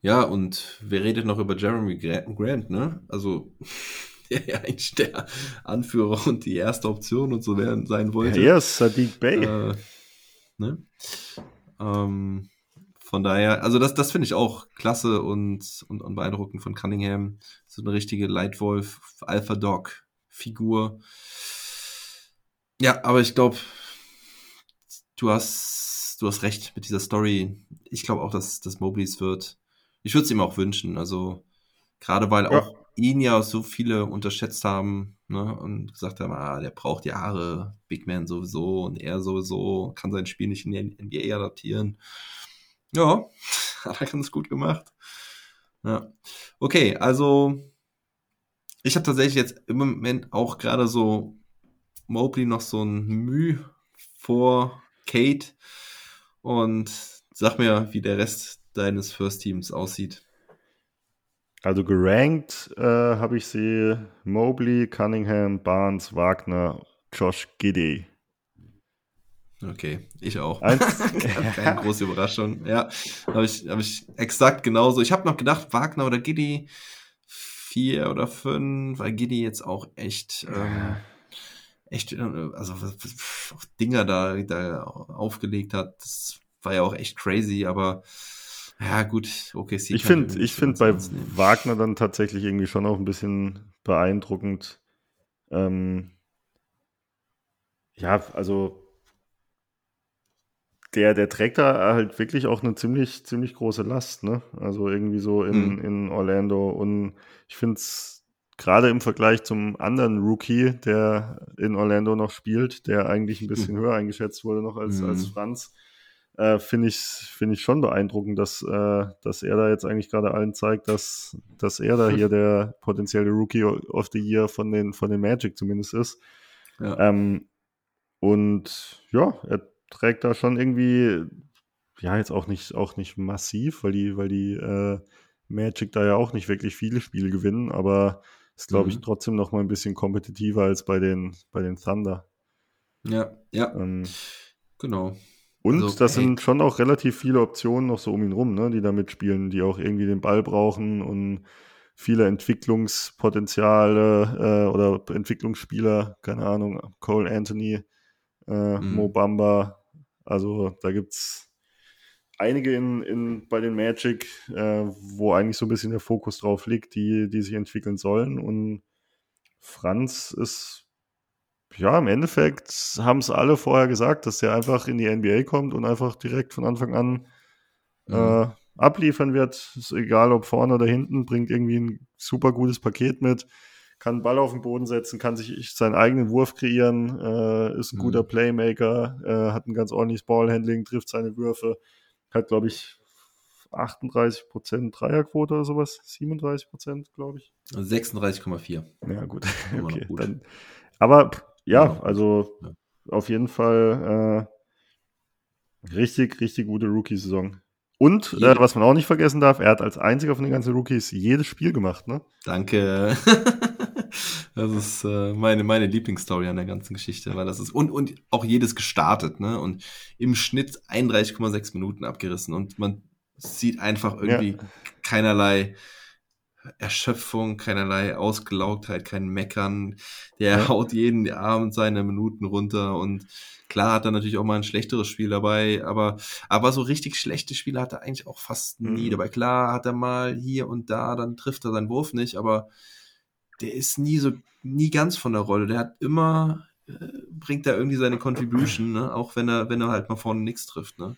Ja, und wer redet noch über Jeremy Gra- Grant, ne? Also, [LAUGHS] der ja eigentlich der Anführer und die erste Option und so werden sein wollte. er ist Sadiq Bey. Äh, ne? ähm, von daher, also das, das finde ich auch klasse und, und, und beeindruckend von Cunningham. So eine richtige Leitwolf, Alpha Dog Figur. Ja, aber ich glaube, du hast, du hast recht mit dieser Story. Ich glaube auch, dass, dass Mobleys wird. Ich würde es ihm auch wünschen. Also, gerade weil Ja. auch ihn ja so viele unterschätzt haben, ne, und gesagt haben, ah, der braucht Jahre, Big Man sowieso und er sowieso, kann sein Spiel nicht in die NBA adaptieren. Ja, [LAUGHS] hat er ganz gut gemacht. Ja. Okay, also ich habe tatsächlich jetzt im Moment auch gerade so Mobley noch so ein Mühe vor Kate und sag mir, wie der Rest deines First Teams aussieht. Also gerankt äh, habe ich sie Mobley, Cunningham, Barnes, Wagner, Josh Giddy. Okay, ich auch. [LAUGHS] Keine, große Überraschung. Ja, habe ich, hab ich exakt genauso. Ich habe noch gedacht, Wagner oder Giddy vier oder fünf, weil Giddy jetzt auch echt, ähm, echt, äh, also auch Dinger da, da aufgelegt hat. Das war ja auch echt crazy, aber ja gut, okay. Ich finde ich find bei Wagner dann tatsächlich irgendwie schon auch ein bisschen beeindruckend. Ähm, ja, also der, der trägt da halt wirklich auch eine ziemlich, ziemlich große Last, ne? Also irgendwie so in, Mhm. in Orlando. Und ich finde es gerade im Vergleich zum anderen Rookie, der in Orlando noch spielt, der eigentlich ein bisschen [LAUGHS] höher eingeschätzt wurde noch als, Mhm. als Franz, äh, finde ich, finde ich schon beeindruckend, dass, äh, dass er da jetzt eigentlich gerade allen zeigt, dass, dass er da hier [LAUGHS] der potenzielle Rookie of the Year von den, von den Magic zumindest ist. Ja. Ähm, und ja, er trägt da schon irgendwie, ja, jetzt auch nicht, auch nicht massiv, weil die, weil die äh, Magic da ja auch nicht wirklich viele Spiele gewinnen, aber ist, glaube ich, Mhm. trotzdem noch mal ein bisschen kompetitiver als bei den, bei den Thunder. Ja, ja, Ähm, genau. und Also, das hey. sind schon auch relativ viele Optionen noch so um ihn rum, ne, die da mitspielen, die auch irgendwie den Ball brauchen und viele Entwicklungspotenziale äh, oder Entwicklungsspieler, keine Ahnung, Cole Anthony, äh, Mhm. Mo Bamba. Also da gibt's einige in, in, bei den Magic, äh, wo eigentlich so ein bisschen der Fokus drauf liegt, die, die sich entwickeln sollen. Und Franz ist ja, im Endeffekt haben es alle vorher gesagt, dass der einfach in die NBA kommt und einfach direkt von Anfang an Mhm. äh, abliefern wird. Ist egal, ob vorne oder hinten, bringt irgendwie ein super gutes Paket mit, kann einen Ball auf den Boden setzen, kann sich seinen eigenen Wurf kreieren, äh, ist ein Mhm. guter Playmaker, äh, hat ein ganz ordentliches Ballhandling, trifft seine Würfe, hat, glaube ich, 38% Dreierquote oder sowas, 37%, glaube ich. 36,4. Ja, gut. Okay, gut. Dann, aber ja, also Ja. auf jeden Fall äh, richtig, richtig gute Rookie-Saison. Und äh, was man auch nicht vergessen darf, er hat als einziger von den ganzen Rookies jedes Spiel gemacht, ne? Danke. [LAUGHS] Das ist äh, meine, meine Lieblingsstory an der ganzen Geschichte, weil das ist und, und auch jedes gestartet, ne? Und im Schnitt 31,6 Minuten abgerissen und man sieht einfach irgendwie keinerlei Erschöpfung, keinerlei Ausgelaugtheit, kein Meckern. Der Ja. haut jeden Abend seine Minuten runter und klar hat er natürlich auch mal ein schlechteres Spiel dabei, aber, aber so richtig schlechte Spiele hat er eigentlich auch fast nie Mhm. dabei. Klar hat er mal hier und da, dann trifft er seinen Wurf nicht, aber der ist nie so, nie ganz von der Rolle. Der hat immer, äh, bringt da irgendwie seine Contribution, ne? auch wenn er, wenn er halt mal vorne nichts trifft. Ne?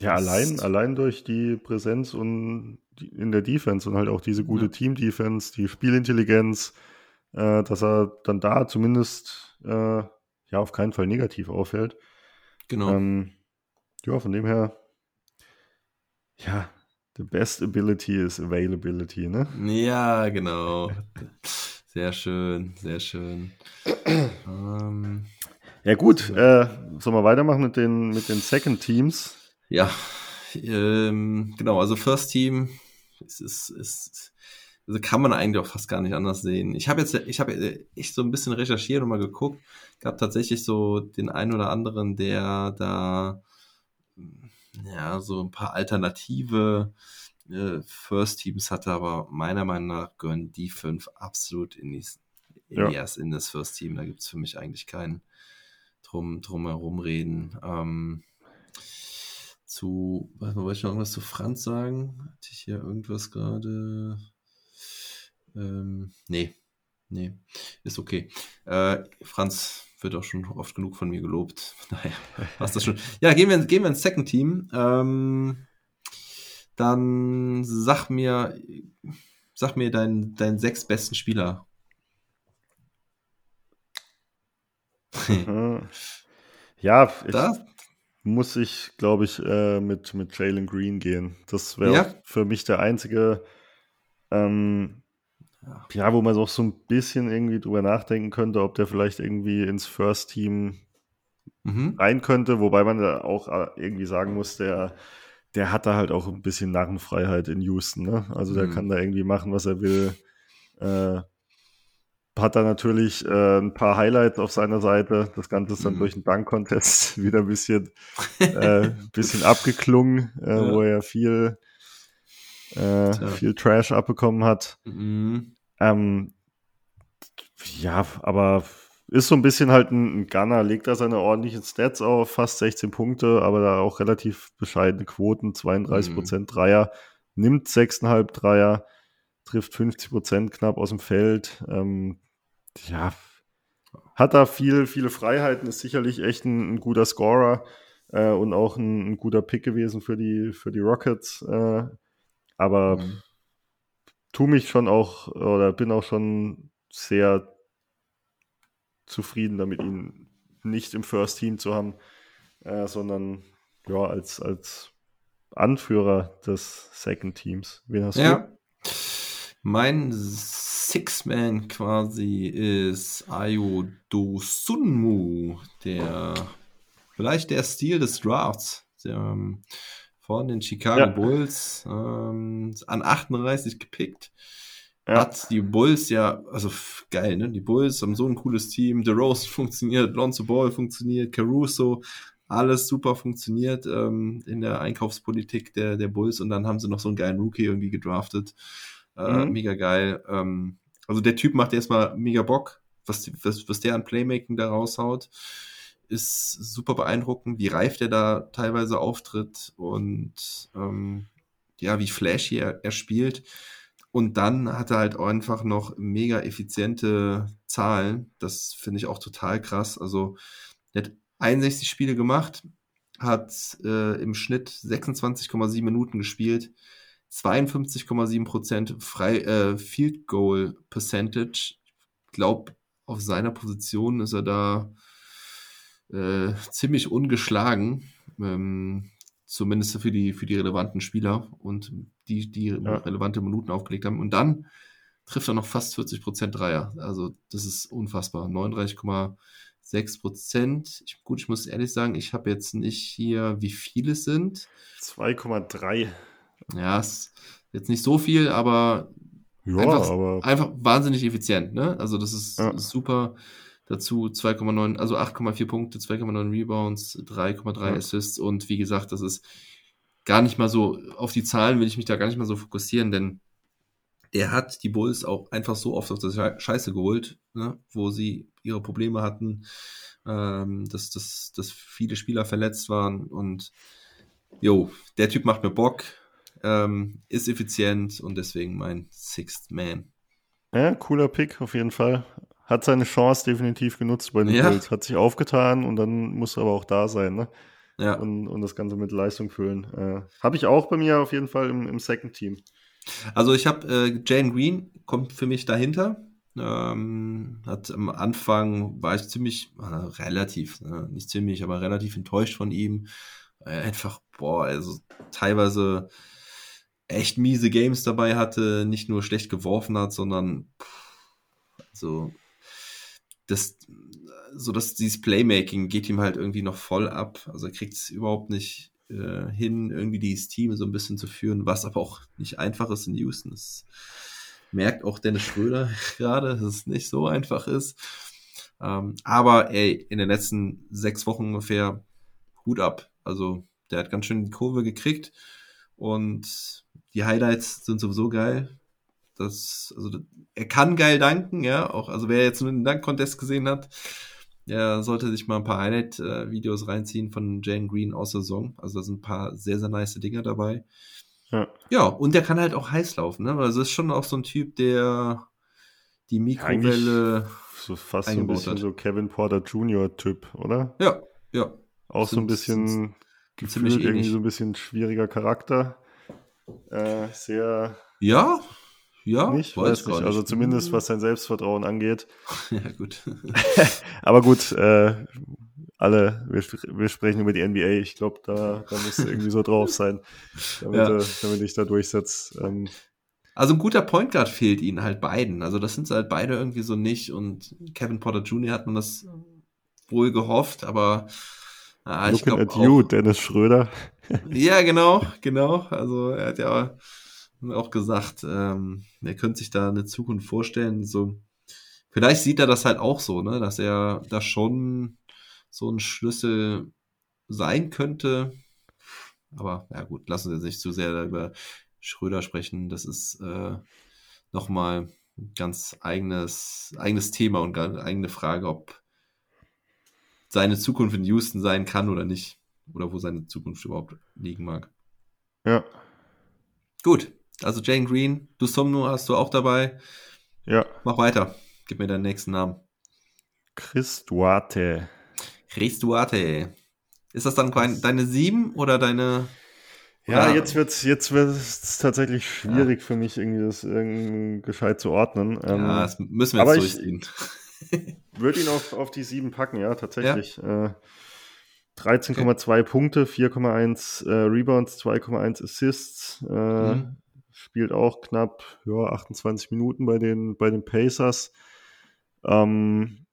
Ja, Das- allein, allein durch die Präsenz und die, in der Defense und halt auch diese gute Ja. Team-Defense, die Spielintelligenz, äh, dass er dann da zumindest äh, ja auf keinen Fall negativ auffällt. Genau. Ähm, ja, von dem her, ja, the best ability is availability, ne? Ja, genau. [LAUGHS] Sehr schön, sehr schön. ähm, Ja, gut, äh, sollen wir weitermachen mit den, mit den Second Teams? ja, ähm, genau, also First Team es ist, ist also kann man eigentlich auch fast gar nicht anders sehen. Ich habe jetzt, ich habe echt so ein bisschen recherchiert und mal geguckt. Gab tatsächlich so den einen oder anderen, der da ja so ein paar alternative äh, First Teams hatte, aber meiner Meinung nach gehören die fünf absolut in, die, in, ja. die, in das First Team. Da gibt es für mich eigentlich keinen drum, drum herum reden. Ähm, zu, was wollte ich noch irgendwas zu Franz sagen? Hatte ich hier irgendwas gerade? Ähm, nee, nee, ist okay. Äh, Franz wird auch schon oft genug von mir gelobt. [LAUGHS] Naja, passt das schon. Ja, gehen wir, gehen wir ins Second Team. Ähm, dann sag mir, sag mir deinen dein sechs besten Spieler. [LAUGHS] ja, ich das? muss ich, glaube ich, äh, mit, mit Jalen Green gehen. Das wäre ja? für mich der einzige ähm, ja, wo man auch so ein bisschen irgendwie drüber nachdenken könnte, ob der vielleicht irgendwie ins First Team mhm. rein könnte, wobei man da auch äh, irgendwie sagen muss, der, der hat da halt auch ein bisschen Narrenfreiheit in Houston. Ne? Also der mhm. kann da irgendwie machen, was er will. Äh, hat da natürlich äh, ein paar Highlights auf seiner Seite. Das Ganze ist dann mhm. durch einen Dunk-Contest [LAUGHS] wieder ein bisschen, äh, bisschen abgeklungen, äh, ja. wo er viel, äh, viel Trash abbekommen hat. Mhm. Ähm, ja, aber ist so ein bisschen halt ein, ein Gunner, legt da seine ordentlichen Stats auf, fast 16 Punkte, aber da auch relativ bescheidene Quoten, 32 Prozent mhm. Dreier, nimmt 6,5 Dreier, trifft 50 Prozent knapp aus dem Feld. Ähm, ja, hat da viel, viele Freiheiten, ist sicherlich echt ein, ein guter Scorer äh, und auch ein, ein, guter Pick gewesen für die, für die Rockets. Äh, aber mhm tu mich schon auch oder bin auch schon sehr zufrieden damit, ihn nicht im First Team zu haben, äh, sondern ja, als, als Anführer des Second Teams. Wen hast ja. du? Mein Six-Man quasi ist Ayo Dosunmu, der vielleicht der Stil des Drafts. Der, ähm, von den Chicago ja. Bulls ähm, an 38 gepickt. Ja. Hat die Bulls ja, also geil, ne? Die Bulls haben so ein cooles Team. The Rose [LAUGHS] funktioniert, Lonzo Ball funktioniert, Caruso, alles super funktioniert ähm, in der Einkaufspolitik der, der Bulls und dann haben sie noch so einen geilen Rookie irgendwie gedraftet. Äh, mhm. Mega geil. Ähm, also der Typ macht erstmal mega Bock, was, was, was der an Playmaking da raushaut ist super beeindruckend, wie reif der da teilweise auftritt und ähm, ja, wie flashy er, er spielt. Und dann hat er halt einfach noch mega effiziente Zahlen. Das finde ich auch total krass. Also, er hat 61 Spiele gemacht, hat äh, im Schnitt 26,7 Minuten gespielt, 52,7 Prozent frei äh, Field Goal Percentage. Ich glaube, auf seiner Position ist er da äh, ziemlich ungeschlagen, ähm, zumindest für die, für die relevanten Spieler und die, die ja. relevante Minuten aufgelegt haben. Und dann trifft er noch fast 40 Prozent Dreier. Also das ist unfassbar. 39,6 Prozent. Ich, gut, ich muss ehrlich sagen, ich habe jetzt nicht hier, wie viele es sind. 2,3. Ja, ist jetzt nicht so viel, aber, ja, einfach, aber einfach wahnsinnig effizient. Ne? Also das ist, ja. super. Dazu 2,9, also 8,4 Punkte, 2,9 Rebounds, 3,3 ja. Assists und wie gesagt, das ist gar nicht mal so, auf die Zahlen will ich mich da gar nicht mal so fokussieren, denn der hat die Bulls auch einfach so oft auf der Scheiße geholt, ne, wo sie ihre Probleme hatten, ähm, dass, dass, dass viele Spieler verletzt waren und jo, der Typ macht mir Bock, ähm, ist effizient und deswegen mein Sixth Man. Ja, cooler Pick auf jeden Fall hat seine Chance definitiv genutzt bei den ja. Bulls. Hat sich aufgetan und dann muss er aber auch da sein, ne? Ja. Und, und das Ganze mit Leistung füllen. Äh, habe ich auch bei mir auf jeden Fall im, im Second Team. Also ich habe äh, Jane Green, kommt für mich dahinter. Ähm, hat am Anfang war ich ziemlich, äh, relativ, äh, nicht ziemlich, aber relativ enttäuscht von ihm. Einfach, boah, also teilweise echt miese Games dabei hatte, nicht nur schlecht geworfen hat, sondern pff, also das, so dass dieses Playmaking geht ihm halt irgendwie noch voll ab. Also er kriegt es überhaupt nicht äh, hin, irgendwie dieses Team so ein bisschen zu führen, was aber auch nicht einfach ist in Houston. Das merkt auch Dennis Schröder [LAUGHS] gerade, dass es nicht so einfach ist. Ähm, aber ey, in den letzten sechs Wochen ungefähr Hut ab. Also der hat ganz schön die Kurve gekriegt und die Highlights sind sowieso geil. Das, also er kann geil danken, ja. Auch, also wer jetzt nur den Dank-Contest gesehen hat, der sollte sich mal ein paar Highlight-Videos reinziehen von Jane Green aus der Saison. Also da sind ein paar sehr, sehr nice Dinger dabei. Ja. ja, und der kann halt auch heiß laufen, ne? Also ist schon auch so ein Typ, der die Mikrowelle. Ja, so fast so ein bisschen hat. so Kevin Porter Jr. Typ, oder? Ja, ja. Auch sind, so ein bisschen gefühlt irgendwie so ein bisschen schwieriger Charakter. Äh, sehr. Ja, ja, nicht, weiß, weiß nicht. Also zumindest was sein Selbstvertrauen angeht. [LAUGHS] ja, gut. [LAUGHS] Aber gut, äh, alle, wir, wir, sprechen über die NBA. Ich glaube, da, da muss irgendwie so drauf sein, [LAUGHS] damit, ja. äh, damit ich da durchsetze. Ähm, also ein guter Point Guard fehlt ihnen halt beiden. Also das sind sie halt beide irgendwie so nicht. Und Kevin Porter Jr. hat man das wohl gehofft, aber ah, ich glaube you, Dennis Schröder. ja, genau, genau. Also er hat ja auch gesagt, ähm, er könnte sich da eine Zukunft vorstellen. So, vielleicht sieht er das halt auch so, ne, dass er da schon so ein Schlüssel sein könnte. Aber ja gut, lassen Sie nicht zu sehr über Schröder sprechen. Das ist äh, nochmal ein ganz eigenes, eigenes Thema und eine eigene Frage, ob seine Zukunft in Houston sein kann oder nicht. Oder wo seine Zukunft überhaupt liegen mag. Ja. Gut, also Jane Green, du Somno hast du auch dabei. Ja. Mach weiter. Gib mir deinen nächsten Namen. Chris Duarte. Chris Duarte. Ist das dann deine sieben oder deine ja, jetzt wird's jetzt wird's tatsächlich schwierig ja. für mich, irgendwie das irgendwie gescheit zu ordnen. Ja, ähm, das müssen wir jetzt durchziehen. [LAUGHS] Würde ihn auf, auf die sieben packen, ja, tatsächlich. Ja. Äh, 13,2 okay. Punkte, 4,1 äh, Rebounds, 2,1 Assists. Äh, mhm. Spielt auch knapp ja, 28 Minuten bei den, bei den Pacers. Ähm,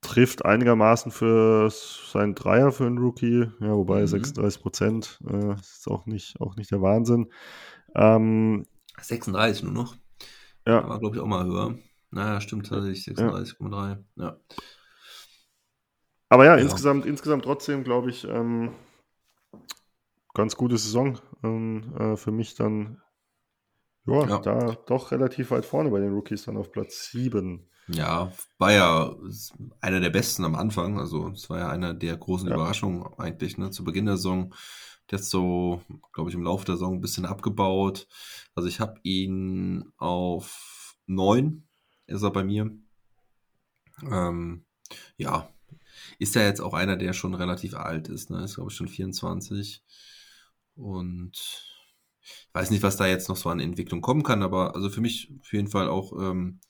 trifft einigermaßen für seinen Dreier für einen Rookie, ja, wobei mhm. 36 Prozent äh, ist auch nicht, auch nicht der Wahnsinn. Ähm, 36 nur noch. Ja. War, glaube ich, auch mal höher. Naja, stimmt tatsächlich, 36,3. Ja. ja. Aber ja, ja, insgesamt, insgesamt trotzdem, glaube ich, ähm, ganz gute Saison. Ähm, äh, für mich dann, ja, ja, da doch relativ weit vorne bei den Rookies, dann auf Platz 7. Ja, war ja einer der besten am Anfang. Also es war ja einer der großen ja. Überraschungen eigentlich, ne? Zu Beginn der Saison. Der hat so, glaube ich, im Laufe der Saison ein bisschen abgebaut. Also ich habe ihn auf neun ist er bei mir. Ähm, ja, ist ja jetzt auch einer, der schon relativ alt ist, ne? Ist, glaube ich, schon 24. Und weiß nicht, was da jetzt noch so an Entwicklung kommen kann, aber also für mich auf jeden Fall auch ähm,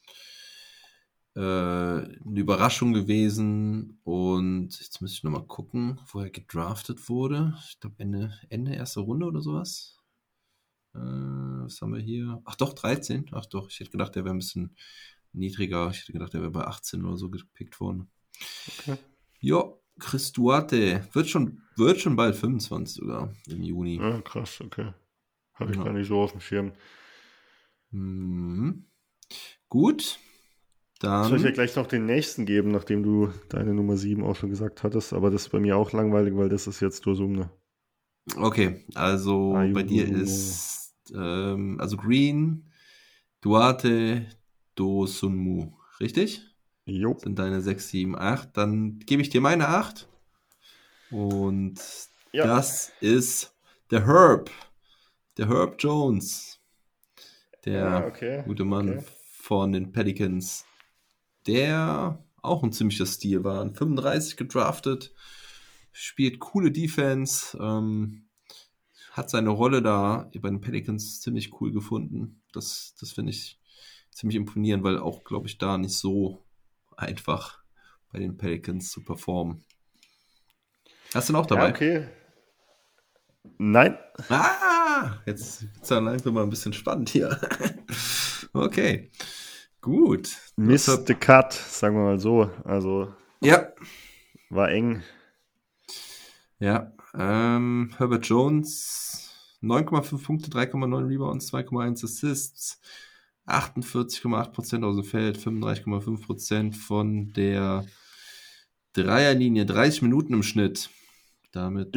äh, eine Überraschung gewesen. Und jetzt müsste ich nochmal gucken, wo er gedraftet wurde. Ich glaube, Ende, Ende erste Runde oder sowas. Äh, was haben wir hier? Ach doch, 13. Ach doch, ich hätte gedacht, der wäre ein bisschen niedriger. Ich hätte gedacht, der wäre bei 18 oder so gepickt worden. Okay. Ja, Chris Duarte wird schon, wird schon bald 25 sogar im Juni. Ah, krass, okay. Habe ich ja. gar nicht so auf dem Schirm. Mhm. Gut. Dann. Soll ich ja gleich noch den nächsten geben, nachdem du deine Nummer 7 auch schon gesagt hattest, aber das ist bei mir auch langweilig, weil das ist jetzt Dosumne. Okay, also Ayuno. bei dir ist ähm, also Green, Duarte, Dosunmu, richtig? Jo. Sind deine 6, 7, 8. Dann gebe ich dir meine 8. Und ja. das ist der Herb. Der Herb Jones. Der ja, okay. gute Mann okay. von den Pelicans der auch ein ziemlicher Stil war. 35 gedraftet, spielt coole Defense, ähm, hat seine Rolle da bei den Pelicans ziemlich cool gefunden. Das, das finde ich ziemlich imponierend, weil auch, glaube ich, da nicht so einfach bei den Pelicans zu performen. Hast du noch dabei? Ja, okay. Nein. Ah, jetzt wird es dann langsam mal ein bisschen spannend hier. [LAUGHS] okay. Gut. Missed the cut, sagen wir mal so. Also. Ja. War eng. Ja. Ähm, Herbert Jones, 9,5 Punkte, 3,9 Rebounds, 2,1 Assists, 48,8% aus dem Feld, 35,5% von der Dreierlinie, 30 Minuten im Schnitt. Damit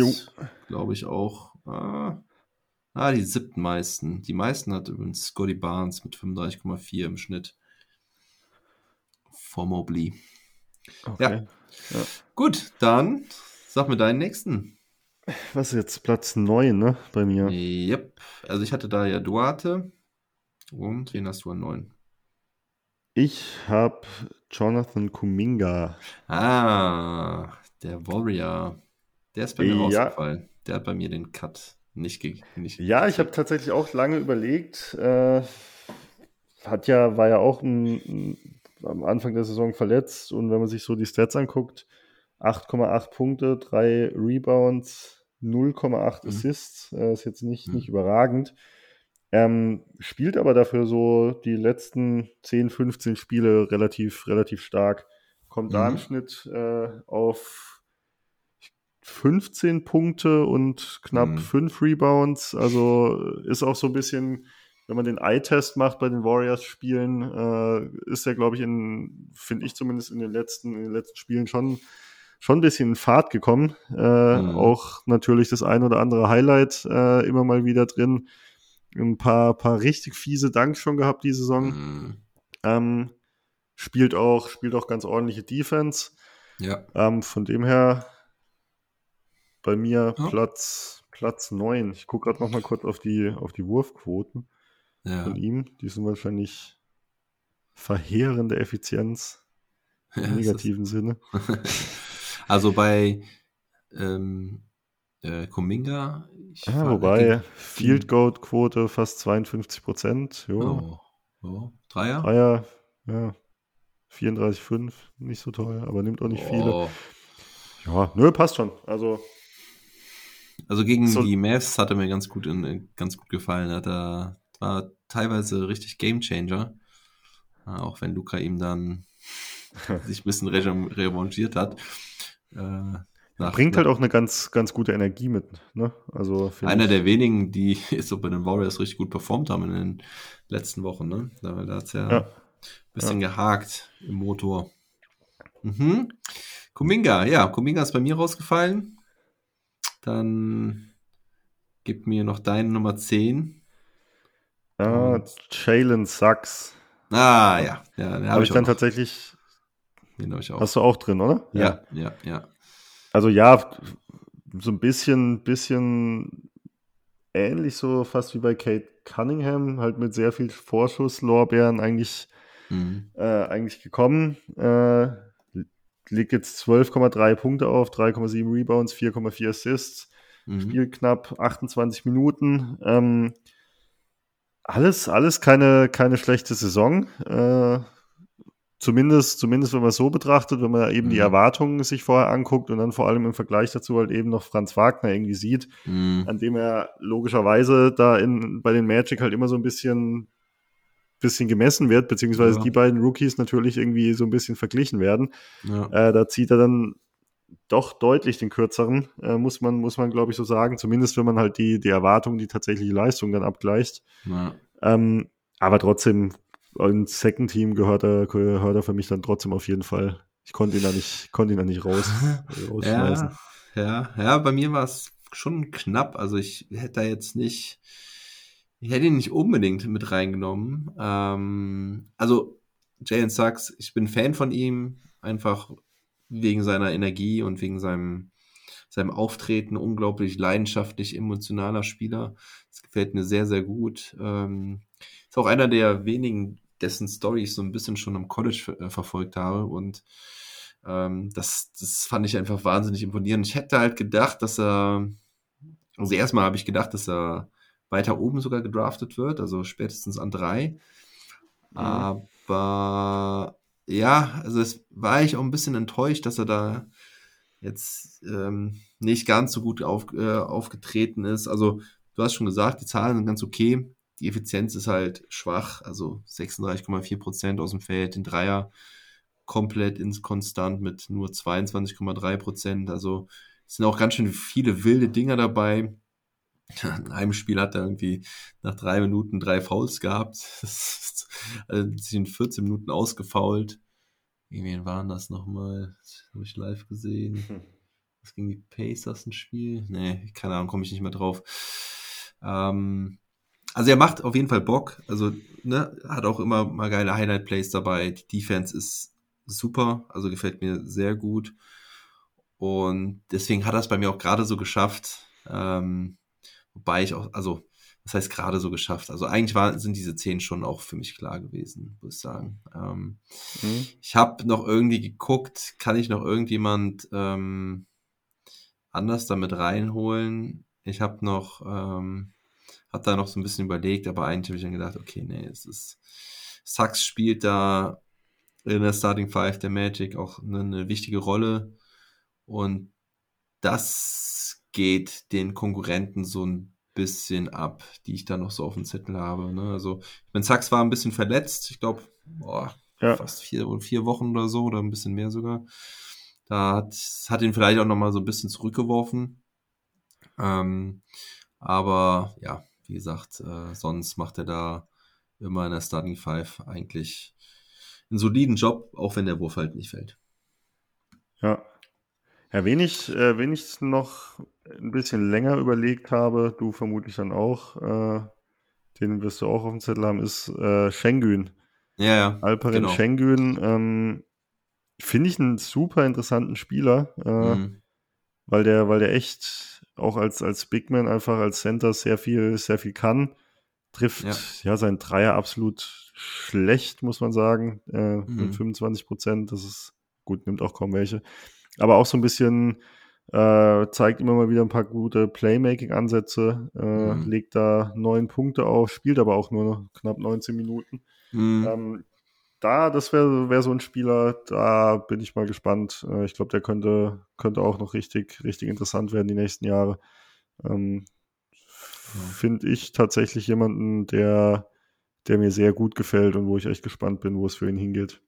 glaube ich auch ah, ah, die siebten meisten. Die meisten hat übrigens Scotty Barnes mit 35,4 im Schnitt. Vor Mobley. Okay. Ja. Ja. Gut, dann sag mir deinen nächsten. Was ist jetzt Platz 9, ne? Bei mir. Yep. Also ich hatte da ja Duarte. Und wen hast du an 9? Ich habe Jonathan Kuminga. Ah, der Warrior. Der ist bei mir Ja. rausgefallen. Der hat bei mir den Cut nicht ge nicht Ja, ich habe tatsächlich auch lange überlegt. Äh, hat ja, war ja auch ein, ein, am Anfang der Saison verletzt und wenn man sich so die Stats anguckt, 8,8 Punkte, 3 Rebounds, 0,8 Mhm. Assists, äh, ist jetzt nicht, Mhm. nicht überragend. Ähm, spielt aber dafür so die letzten 10, 15 Spiele relativ, relativ stark. Kommt da im Mhm. Schnitt äh, auf 15 Punkte und knapp Mhm. 5 Rebounds. Also ist auch so ein bisschen, wenn man den Eye-Test macht bei den Warriors-Spielen, äh, ist er, glaube ich, in, finde ich zumindest in den letzten, in den letzten Spielen schon, schon ein bisschen in Fahrt gekommen. Äh, Mhm. Auch natürlich das ein oder andere Highlight äh, immer mal wieder drin. Ein paar, paar richtig fiese Danks schon gehabt die Saison. Mhm. Ähm, spielt auch, spielt auch ganz ordentliche Defense. Ja. Ähm, von dem her bei mir Ja. Platz, Platz 9. Ich gucke gerade noch mal kurz auf die, auf die Wurfquoten Ja. von ihm. Die sind wahrscheinlich verheerende Effizienz [LAUGHS] Ja, im ist- negativen Sinne. [LAUGHS] also bei ähm, äh, Kuminga. war- wobei Field Goal Quote fast 52 Prozent. Oh. Oh. Dreier? Dreier, ja. 34,5, nicht so toll, aber nimmt auch nicht viele. Oh. Ja, nö, passt schon. Also, Also gegen So- die Mavs hat er mir ganz gut, in, ganz gut gefallen. Hat er war teilweise richtig Gamechanger. Äh, Auch wenn Luca ihm dann [LAUGHS] sich ein bisschen re- revanchiert hat. Äh, nach- bringt halt auch eine ganz, ganz gute Energie mit. Ne? Also, einer ich- der wenigen, die [LAUGHS] so bei den Warriors richtig gut performt haben in den letzten Wochen. Ne? Da, da hat es ja, Ja. ein bisschen gehakt im Motor. Mhm. Kuminga, ja, Kuminga ist bei mir rausgefallen. Dann gib mir noch deine Nummer 10. Ah, Jalen Sachs. Ah, ja. ja den Habe habe ich ich, dann noch. tatsächlich. Den habe ich auch. Hast du auch drin, oder? ja, ja, ja. Also ja, so ein bisschen, bisschen ähnlich so fast wie bei Kate Cunningham, halt mit sehr viel Vorschusslorbeeren eigentlich, Mhm. äh, eigentlich gekommen. Äh, liegt jetzt 12,3 Punkte auf, 3,7 Rebounds, 4,4 Assists. Mhm. Spielt knapp 28 Minuten. Ähm, alles, alles keine, keine schlechte Saison. Äh, zumindest, zumindest, wenn man es so betrachtet, wenn man eben die Mhm. Erwartungen sich vorher anguckt und dann vor allem im Vergleich dazu halt eben noch Franz Wagner irgendwie sieht, Mhm. an dem er logischerweise da in, bei den Magic halt immer so ein bisschen, bisschen gemessen wird, beziehungsweise Ja. die beiden Rookies natürlich irgendwie so ein bisschen verglichen werden. Ja. Äh, da zieht er dann doch deutlich den kürzeren, äh, muss man, muss man glaube ich so sagen. Zumindest wenn man halt die, die Erwartungen, die tatsächliche Leistung dann abgleicht. Ja. Ähm, aber trotzdem, ins Second Team gehört er, gehört er für mich dann trotzdem auf jeden Fall. Ich konnte ihn da nicht, konnte ihn da nicht raus, [LAUGHS] rausschmeißen. Ja, ja, ja, bei mir war es schon knapp. Also ich hätte da jetzt nicht, ich hätte ihn nicht unbedingt mit reingenommen. Ähm, also Jalen Sachs, ich bin Fan von ihm, einfach wegen seiner Energie und wegen seinem, seinem Auftreten, unglaublich leidenschaftlich, emotionaler Spieler. Das gefällt mir sehr, sehr gut. Ähm, ist auch einer der wenigen, dessen Story ich so ein bisschen schon am College ver äh, verfolgt habe und ähm, das, das fand ich einfach wahnsinnig imponierend. Ich hätte halt gedacht, dass er, also erstmal habe ich gedacht, dass er weiter oben sogar gedraftet wird, also spätestens an drei. Aber ja, also es war ich auch ein bisschen enttäuscht, dass er da jetzt ähm, nicht ganz so gut auf, äh, aufgetreten ist. Also du hast schon gesagt, die Zahlen sind ganz okay. Die Effizienz ist halt schwach, also 36,4 Prozent aus dem Feld, den Dreier komplett ins Konstant mit nur 22,3 Prozent. Also Es sind auch ganz schön viele wilde Dinger dabei. In einem Spiel hat er irgendwie nach drei Minuten drei Fouls gehabt. [LAUGHS] also sich in 14 Minuten ausgefault. Wen waren das nochmal? Das habe ich live gesehen. Was ging die Pacers ein Spiel? Nee, keine Ahnung, komme ich nicht mehr drauf. Ähm, also er macht auf jeden Fall Bock. Also ne, hat auch immer mal geile Highlight-Plays dabei. Die Defense ist super, also gefällt mir sehr gut. Und deswegen hat er es bei mir auch gerade so geschafft. Ähm, wobei ich auch, also, was heißt gerade so geschafft? Also eigentlich war, sind diese zehn schon auch für mich klar gewesen, muss ich sagen. Ähm, mhm. Ich habe noch irgendwie geguckt, kann ich noch irgendjemand ähm, anders damit reinholen? Ich habe noch, ähm, hab da noch so ein bisschen überlegt, aber eigentlich habe ich dann gedacht, okay, nee, es ist, Sachs spielt da in der Starting Five der Magic auch eine, eine wichtige Rolle und das geht den Konkurrenten so ein bisschen ab, die ich da noch so auf dem Zettel habe. Ne? Also, ich meine, Sachs war ein bisschen verletzt, ich glaube, ja. fast vier, vier Wochen oder so oder ein bisschen mehr sogar. Da hat, hat ihn vielleicht auch nochmal so ein bisschen zurückgeworfen. Ähm, aber ja, wie gesagt, äh, sonst macht er da immer in der Starting Five eigentlich einen soliden Job, auch wenn der Wurf halt nicht fällt. Ja. Ja, wen ich, äh, wen ich noch ein bisschen länger überlegt habe, du vermutlich dann auch, äh, den wirst du auch auf dem Zettel haben, ist äh, Schengen. Ja, ja. Alperin genau. Schengen. Ähm, Finde ich einen super interessanten Spieler, äh, mhm. weil, der, weil der echt auch als, als Bigman einfach als Center sehr viel, sehr viel kann. Trifft ja, ja sein Dreier absolut schlecht, muss man sagen. Äh, mhm. Mit 25 Prozent. Das ist gut, nimmt auch kaum welche. Aber auch so ein bisschen äh, zeigt immer mal wieder ein paar gute Playmaking-Ansätze, äh, mhm. legt da neun Punkte auf, spielt aber auch nur knapp 19 Minuten. Mhm. Ähm, da, das wäre wär so ein Spieler, da bin ich mal gespannt. Äh, ich glaube, der könnte, könnte auch noch richtig, richtig interessant werden die nächsten Jahre. Ähm, Finde ich tatsächlich jemanden, der, der mir sehr gut gefällt und wo ich echt gespannt bin, wo es für ihn hingeht.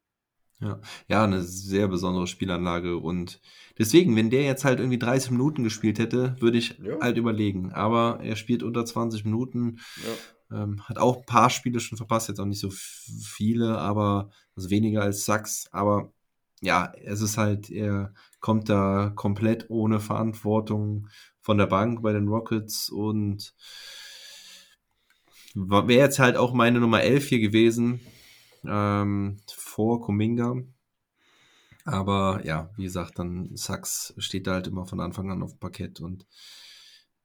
Ja, ja, eine sehr besondere Spielanlage und deswegen, wenn der jetzt halt irgendwie 30 Minuten gespielt hätte, würde ich ja. halt überlegen. Aber er spielt unter 20 Minuten. Ja. Ähm, hat auch ein paar Spiele schon verpasst, jetzt auch nicht so viele, aber also weniger als Sachs. Aber ja, es ist halt, er kommt da komplett ohne Verantwortung von der Bank bei den Rockets und wäre jetzt halt auch meine Nummer 11 hier gewesen, ähm, vor Kuminga. Aber ja, wie gesagt, dann Sachs steht da halt immer von Anfang an auf dem Parkett und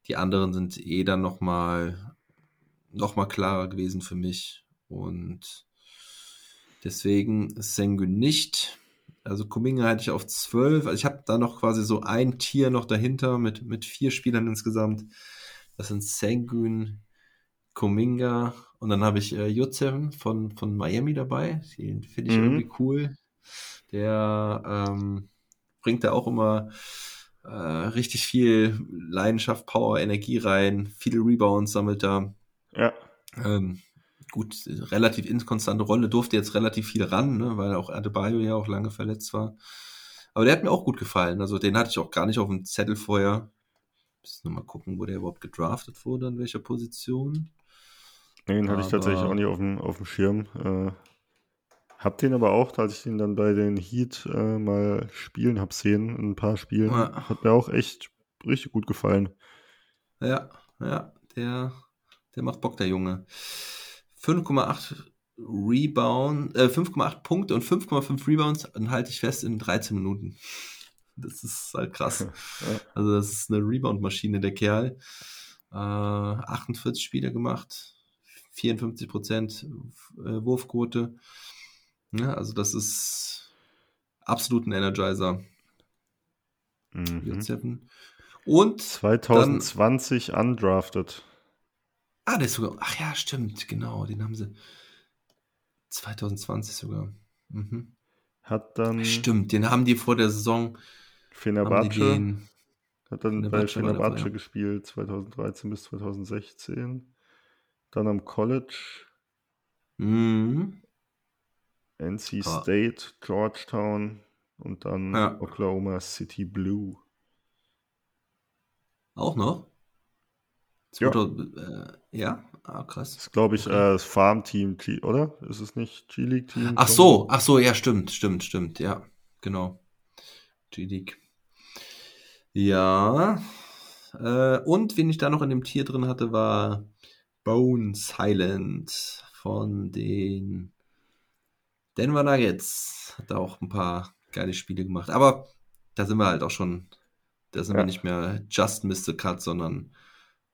die anderen sind eh dann nochmal noch mal klarer gewesen für mich. Und deswegen Sengu nicht. Also Kuminga hatte ich auf 12. Also ich habe da noch quasi so ein Tier noch dahinter mit, mit vier Spielern insgesamt. Das sind Sengun, Kuminga und dann habe ich äh, Jutseven von, von Miami dabei. Den finde ich mhm. irgendwie cool. Der ähm, bringt da auch immer äh, richtig viel Leidenschaft, Power, Energie rein. Viele Rebounds sammelt da. Ja. Ähm, gut, relativ inkonstante Rolle, durfte jetzt relativ viel ran, ne, weil auch Adebayo ja auch lange verletzt war. Aber der hat mir auch gut gefallen. Also den hatte ich auch gar nicht auf dem Zettel vorher. Muss nur mal gucken, wo der überhaupt gedraftet wurde, in welcher Position. Den hatte ich tatsächlich auch nicht auf dem, auf dem Schirm. Äh, hab den aber auch, als ich ihn dann bei den Heat äh, mal spielen hab sehen, ein paar Spielen, ja. hat mir auch echt richtig gut gefallen. Ja, ja, der der macht Bock, der Junge. 5,8 Rebound, äh, 5,8 Punkte und 5,5 Rebounds dann halte ich fest in 13 Minuten. Das ist halt krass. [LAUGHS] Ja. Also das ist eine Rebound-Maschine, der Kerl. Äh, 48 Spiele gemacht, 54 Prozent äh, Wurfquote. Ja, also das ist absolut ein Energizer. Mhm. Und 2020 dann, undrafted. Ah, der ist sogar. Ach ja, stimmt, genau. Den haben sie 2020 sogar. Mhm. Hat dann. Stimmt, den haben die vor der Saison. Fenerbahce. Hat dann Fenerbahce bei Fenerbahce ja. gespielt, 2013 bis 2016. Dann am College. Mhm. NC ah. State, Georgetown und dann ja. Oklahoma City Blue. Auch noch? Ja. 2000, äh, ja? Ah, krass. Das ist, glaube ich, äh, das Farmteam, oder? Ist es nicht G-League-Team? Ach so, ach so, ja, stimmt, stimmt, stimmt, ja, genau. G-League. Ja. Äh, und wen ich da noch in dem Tier drin hatte, war Bone Silent von den Denver Nuggets. Hat da auch ein paar geile Spiele gemacht. Aber da sind wir halt auch schon, da sind Ja. wir nicht mehr just Mr. Cut, sondern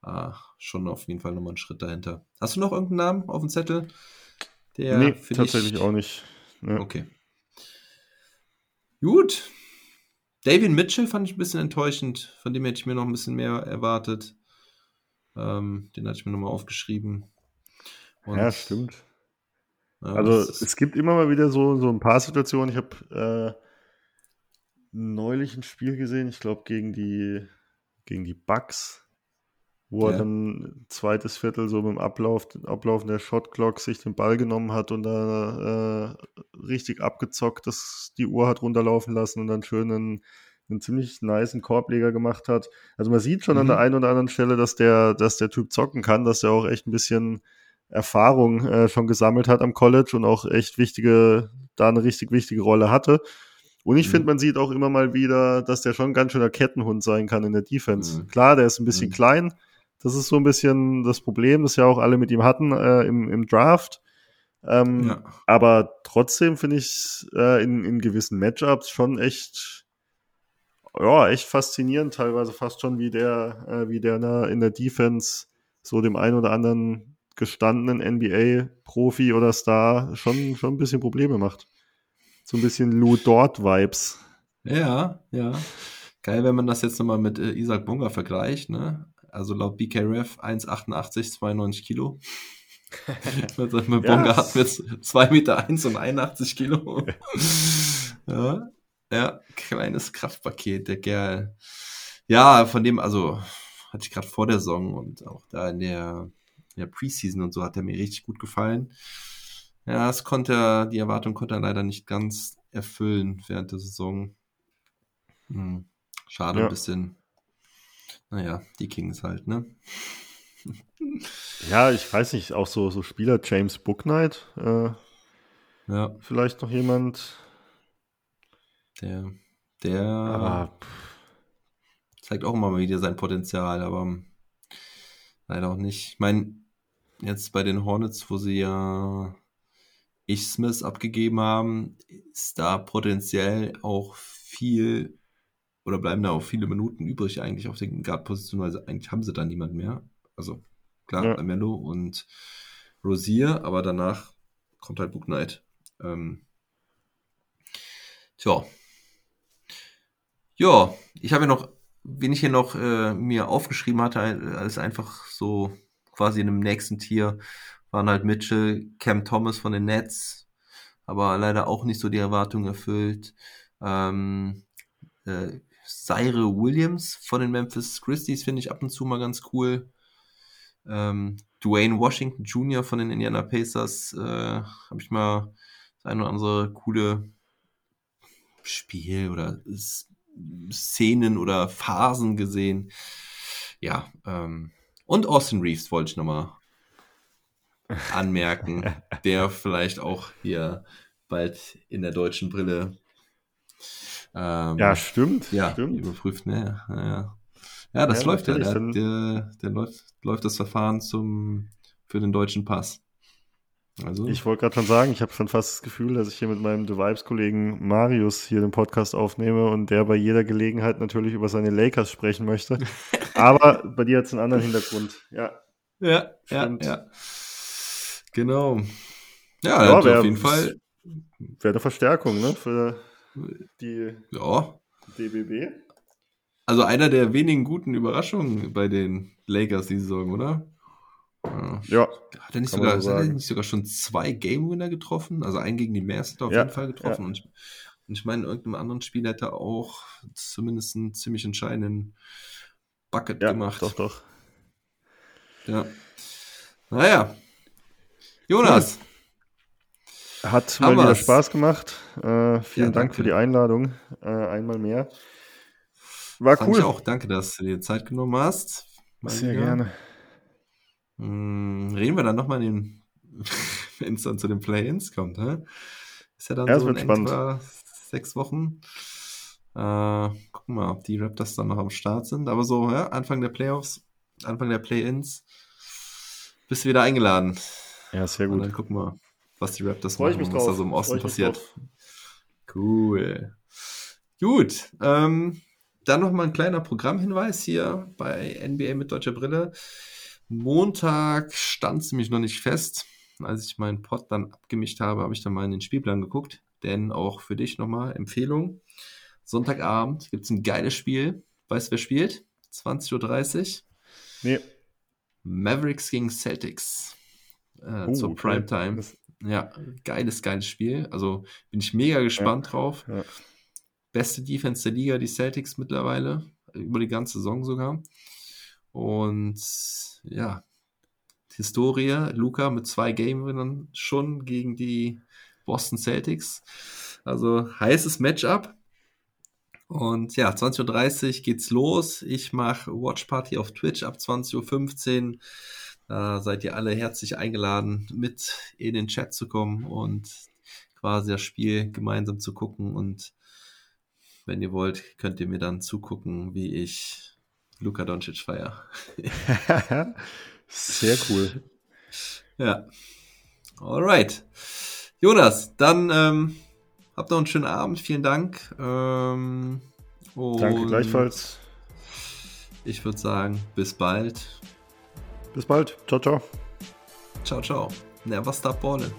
äh, schon auf jeden Fall nochmal einen Schritt dahinter. Hast du noch irgendeinen Namen auf dem Zettel? Der nee, tatsächlich dich auch nicht. Nee. Okay. Gut. David Mitchell fand ich ein bisschen enttäuschend. Von dem hätte ich mir noch ein bisschen mehr erwartet. Ähm, den hatte ich mir nochmal aufgeschrieben. Und, Ja, stimmt. ja, Also es gibt immer mal wieder so, so ein paar Situationen. Ich habe äh, neulich ein Spiel gesehen, ich glaube gegen die, gegen die Bucks, wo Ja. er dann ein zweites Viertel so mit dem Ablauf, Ablaufen der Shotclock sich den Ball genommen hat und da äh, richtig abgezockt, dass die Uhr hat runterlaufen lassen und dann schön einen, ziemlich niceen Korbleger gemacht hat. Also man sieht schon an Mhm. der einen oder anderen Stelle, dass der, dass der Typ zocken kann, dass er auch echt ein bisschen Erfahrung äh, schon gesammelt hat am College und auch echt wichtige, da eine richtig wichtige Rolle hatte. Und ich Mhm. finde, man sieht auch immer mal wieder, dass der schon ein ganz schöner Kettenhund sein kann in der Defense. Mhm. Klar, der ist ein bisschen Mhm. klein. Das ist so ein bisschen das Problem, das ja auch alle mit ihm hatten äh, im, im Draft. Ähm, ja. aber trotzdem finde ich äh, in, in gewissen Matchups schon echt, ja, echt faszinierend, teilweise fast schon wie der, äh, wie der na, in der Defense so dem einen oder anderen gestandenen NBA-Profi oder Star schon, schon ein bisschen Probleme macht. So ein bisschen Lou Dort-Vibes. ja, ja. Geil, wenn man das jetzt nochmal mit äh, Isaac Bunga vergleicht, ne? Also laut BKRF 1,88, 92 Kilo. [LAUGHS] mit, mit Bunga Ja. hat jetzt 2 Meter 1 und 81 Kilo. [LAUGHS] ja, ja, kleines Kraftpaket, der Kerl. Ja, von dem, also hatte ich gerade vor der Saison und auch da in der, in der Preseason und so hat er mir richtig gut gefallen. Ja, es konnte er, die Erwartung konnte er leider nicht ganz erfüllen während der Saison. Hm, schade Ja. ein bisschen. Naja, die Kings halt, ne? Ja, ich weiß nicht, auch so, so Spieler James Booknight, äh, Ja, vielleicht noch jemand. Der, der Aber zeigt auch immer mal wieder sein Potenzial, aber leider auch nicht. Ich meine, jetzt bei den Hornets, wo sie ja ich Smith abgegeben haben, ist da potenziell auch viel oder bleiben da auch viele Minuten übrig eigentlich auf den Guard-Positionen, weil eigentlich haben sie da niemand mehr. Also klar, Ja. Lamello und Rosier, aber danach kommt halt Book Knight. Ähm, tja. Ja, ich habe ja noch, wen ich hier noch äh, mir aufgeschrieben hatte, als einfach so quasi in dem nächsten Tier, waren halt Mitchell, Cam Thomas von den Nets, aber leider auch nicht so die Erwartungen erfüllt. Ähm, äh, Zaire Williams von den Memphis Grizzlies finde ich ab und zu mal ganz cool. Ähm, Dwayne Washington Jr. von den Indiana Pacers äh, habe ich mal das eine oder andere coole Spiel oder S Szenen oder Phasen gesehen. Ja, ähm, und Austin Reeves wollte ich nochmal anmerken, [LAUGHS] der vielleicht auch hier bald in der deutschen Brille ähm, ja, stimmt. ja, stimmt. überprüft, ne? Ja, ja. das Ja, läuft ja. Der, der, der läuft, läuft das Verfahren zum, für den deutschen Pass. Also, Ich wollte gerade schon sagen, ich habe schon fast das Gefühl, dass ich hier mit meinem The Vibes-Kollegen Marius hier den Podcast aufnehme und der bei jeder Gelegenheit natürlich über seine Lakers sprechen möchte. [LAUGHS] Aber bei dir hat es einen anderen Hintergrund. Ja, ja, ja, stimmt. ja. Genau. Ja, Ja, ja wer- auf jeden Fall. wäre eine Verstärkung ne, für die Ja. DBB. Also einer der wenigen guten Überraschungen bei den Lakers die Saison, oder? Ja. Ja, Hat er nicht sogar, so hat er nicht sogar schon zwei Game Winner getroffen? Also einen gegen die Mavs hat er auf Ja, jeden Fall getroffen. Und, ich, und ich meine, in irgendeinem anderen Spiel hätte er auch zumindest einen ziemlich entscheidenden Bucket ja gemacht. doch, doch. Ja. Naja. Jonas, Hat Haben mal wieder. Spaß gemacht. Äh, vielen Ja, Dank für die Einladung. Äh, einmal mehr. War Fand cool. ich auch. Danke, dass du dir Zeit genommen hast. Sehr wieder. gerne. Hm, reden wir dann nochmal den, [LAUGHS] wenn es dann zu den Play-Ins kommt, hä? Ist ja dann Ja, so in etwa sechs Wochen. Äh, gucken wir mal, ob die Raptors dann noch am Start sind. Aber so, ja, Anfang der Playoffs, Anfang der Play-Ins, bist du wieder eingeladen. Ja, sehr Und gut. dann gucken wir, was die Raptors Freue ich machen mich und was da so im Osten Freu ich mich passiert. drauf. Cool. Gut. Ähm, dann noch mal ein kleiner Programmhinweis hier bei NBA mit deutscher Brille. Montag stand es nämlich noch nicht fest. Als ich meinen Pod dann abgemischt habe, habe ich dann mal in den Spielplan geguckt. Denn auch für dich nochmal Empfehlung. Sonntagabend gibt es ein geiles Spiel. Weißt du, wer spielt? 20.30 Uhr. Nee. Mavericks gegen Celtics. Äh, Oh, zur okay. Primetime. Das- Ja, geiles, geiles Spiel. Also bin ich mega gespannt drauf. Ja. Beste Defense der Liga, die Celtics mittlerweile. Über die ganze Saison sogar. Und ja, Historie, Luca mit zwei Game-Winnern schon gegen die Boston Celtics. Also heißes Matchup. Und ja, 20.30 Uhr geht's los. Ich mache Watch Party auf Twitch ab 20.15 Uhr. Da seid ihr alle herzlich eingeladen, mit in den Chat zu kommen und quasi das Spiel gemeinsam zu gucken. Und wenn ihr wollt, könnt ihr mir dann zugucken, wie ich Luka Doncic feier. [LAUGHS] sehr cool. Ja. Alright. Jonas, dann ähm, habt noch einen schönen Abend. Vielen Dank. Ähm, Danke gleichfalls. Ich würde sagen, bis bald. Bis bald. Ciao, ciao. Ciao, ciao. Never stop ballin'.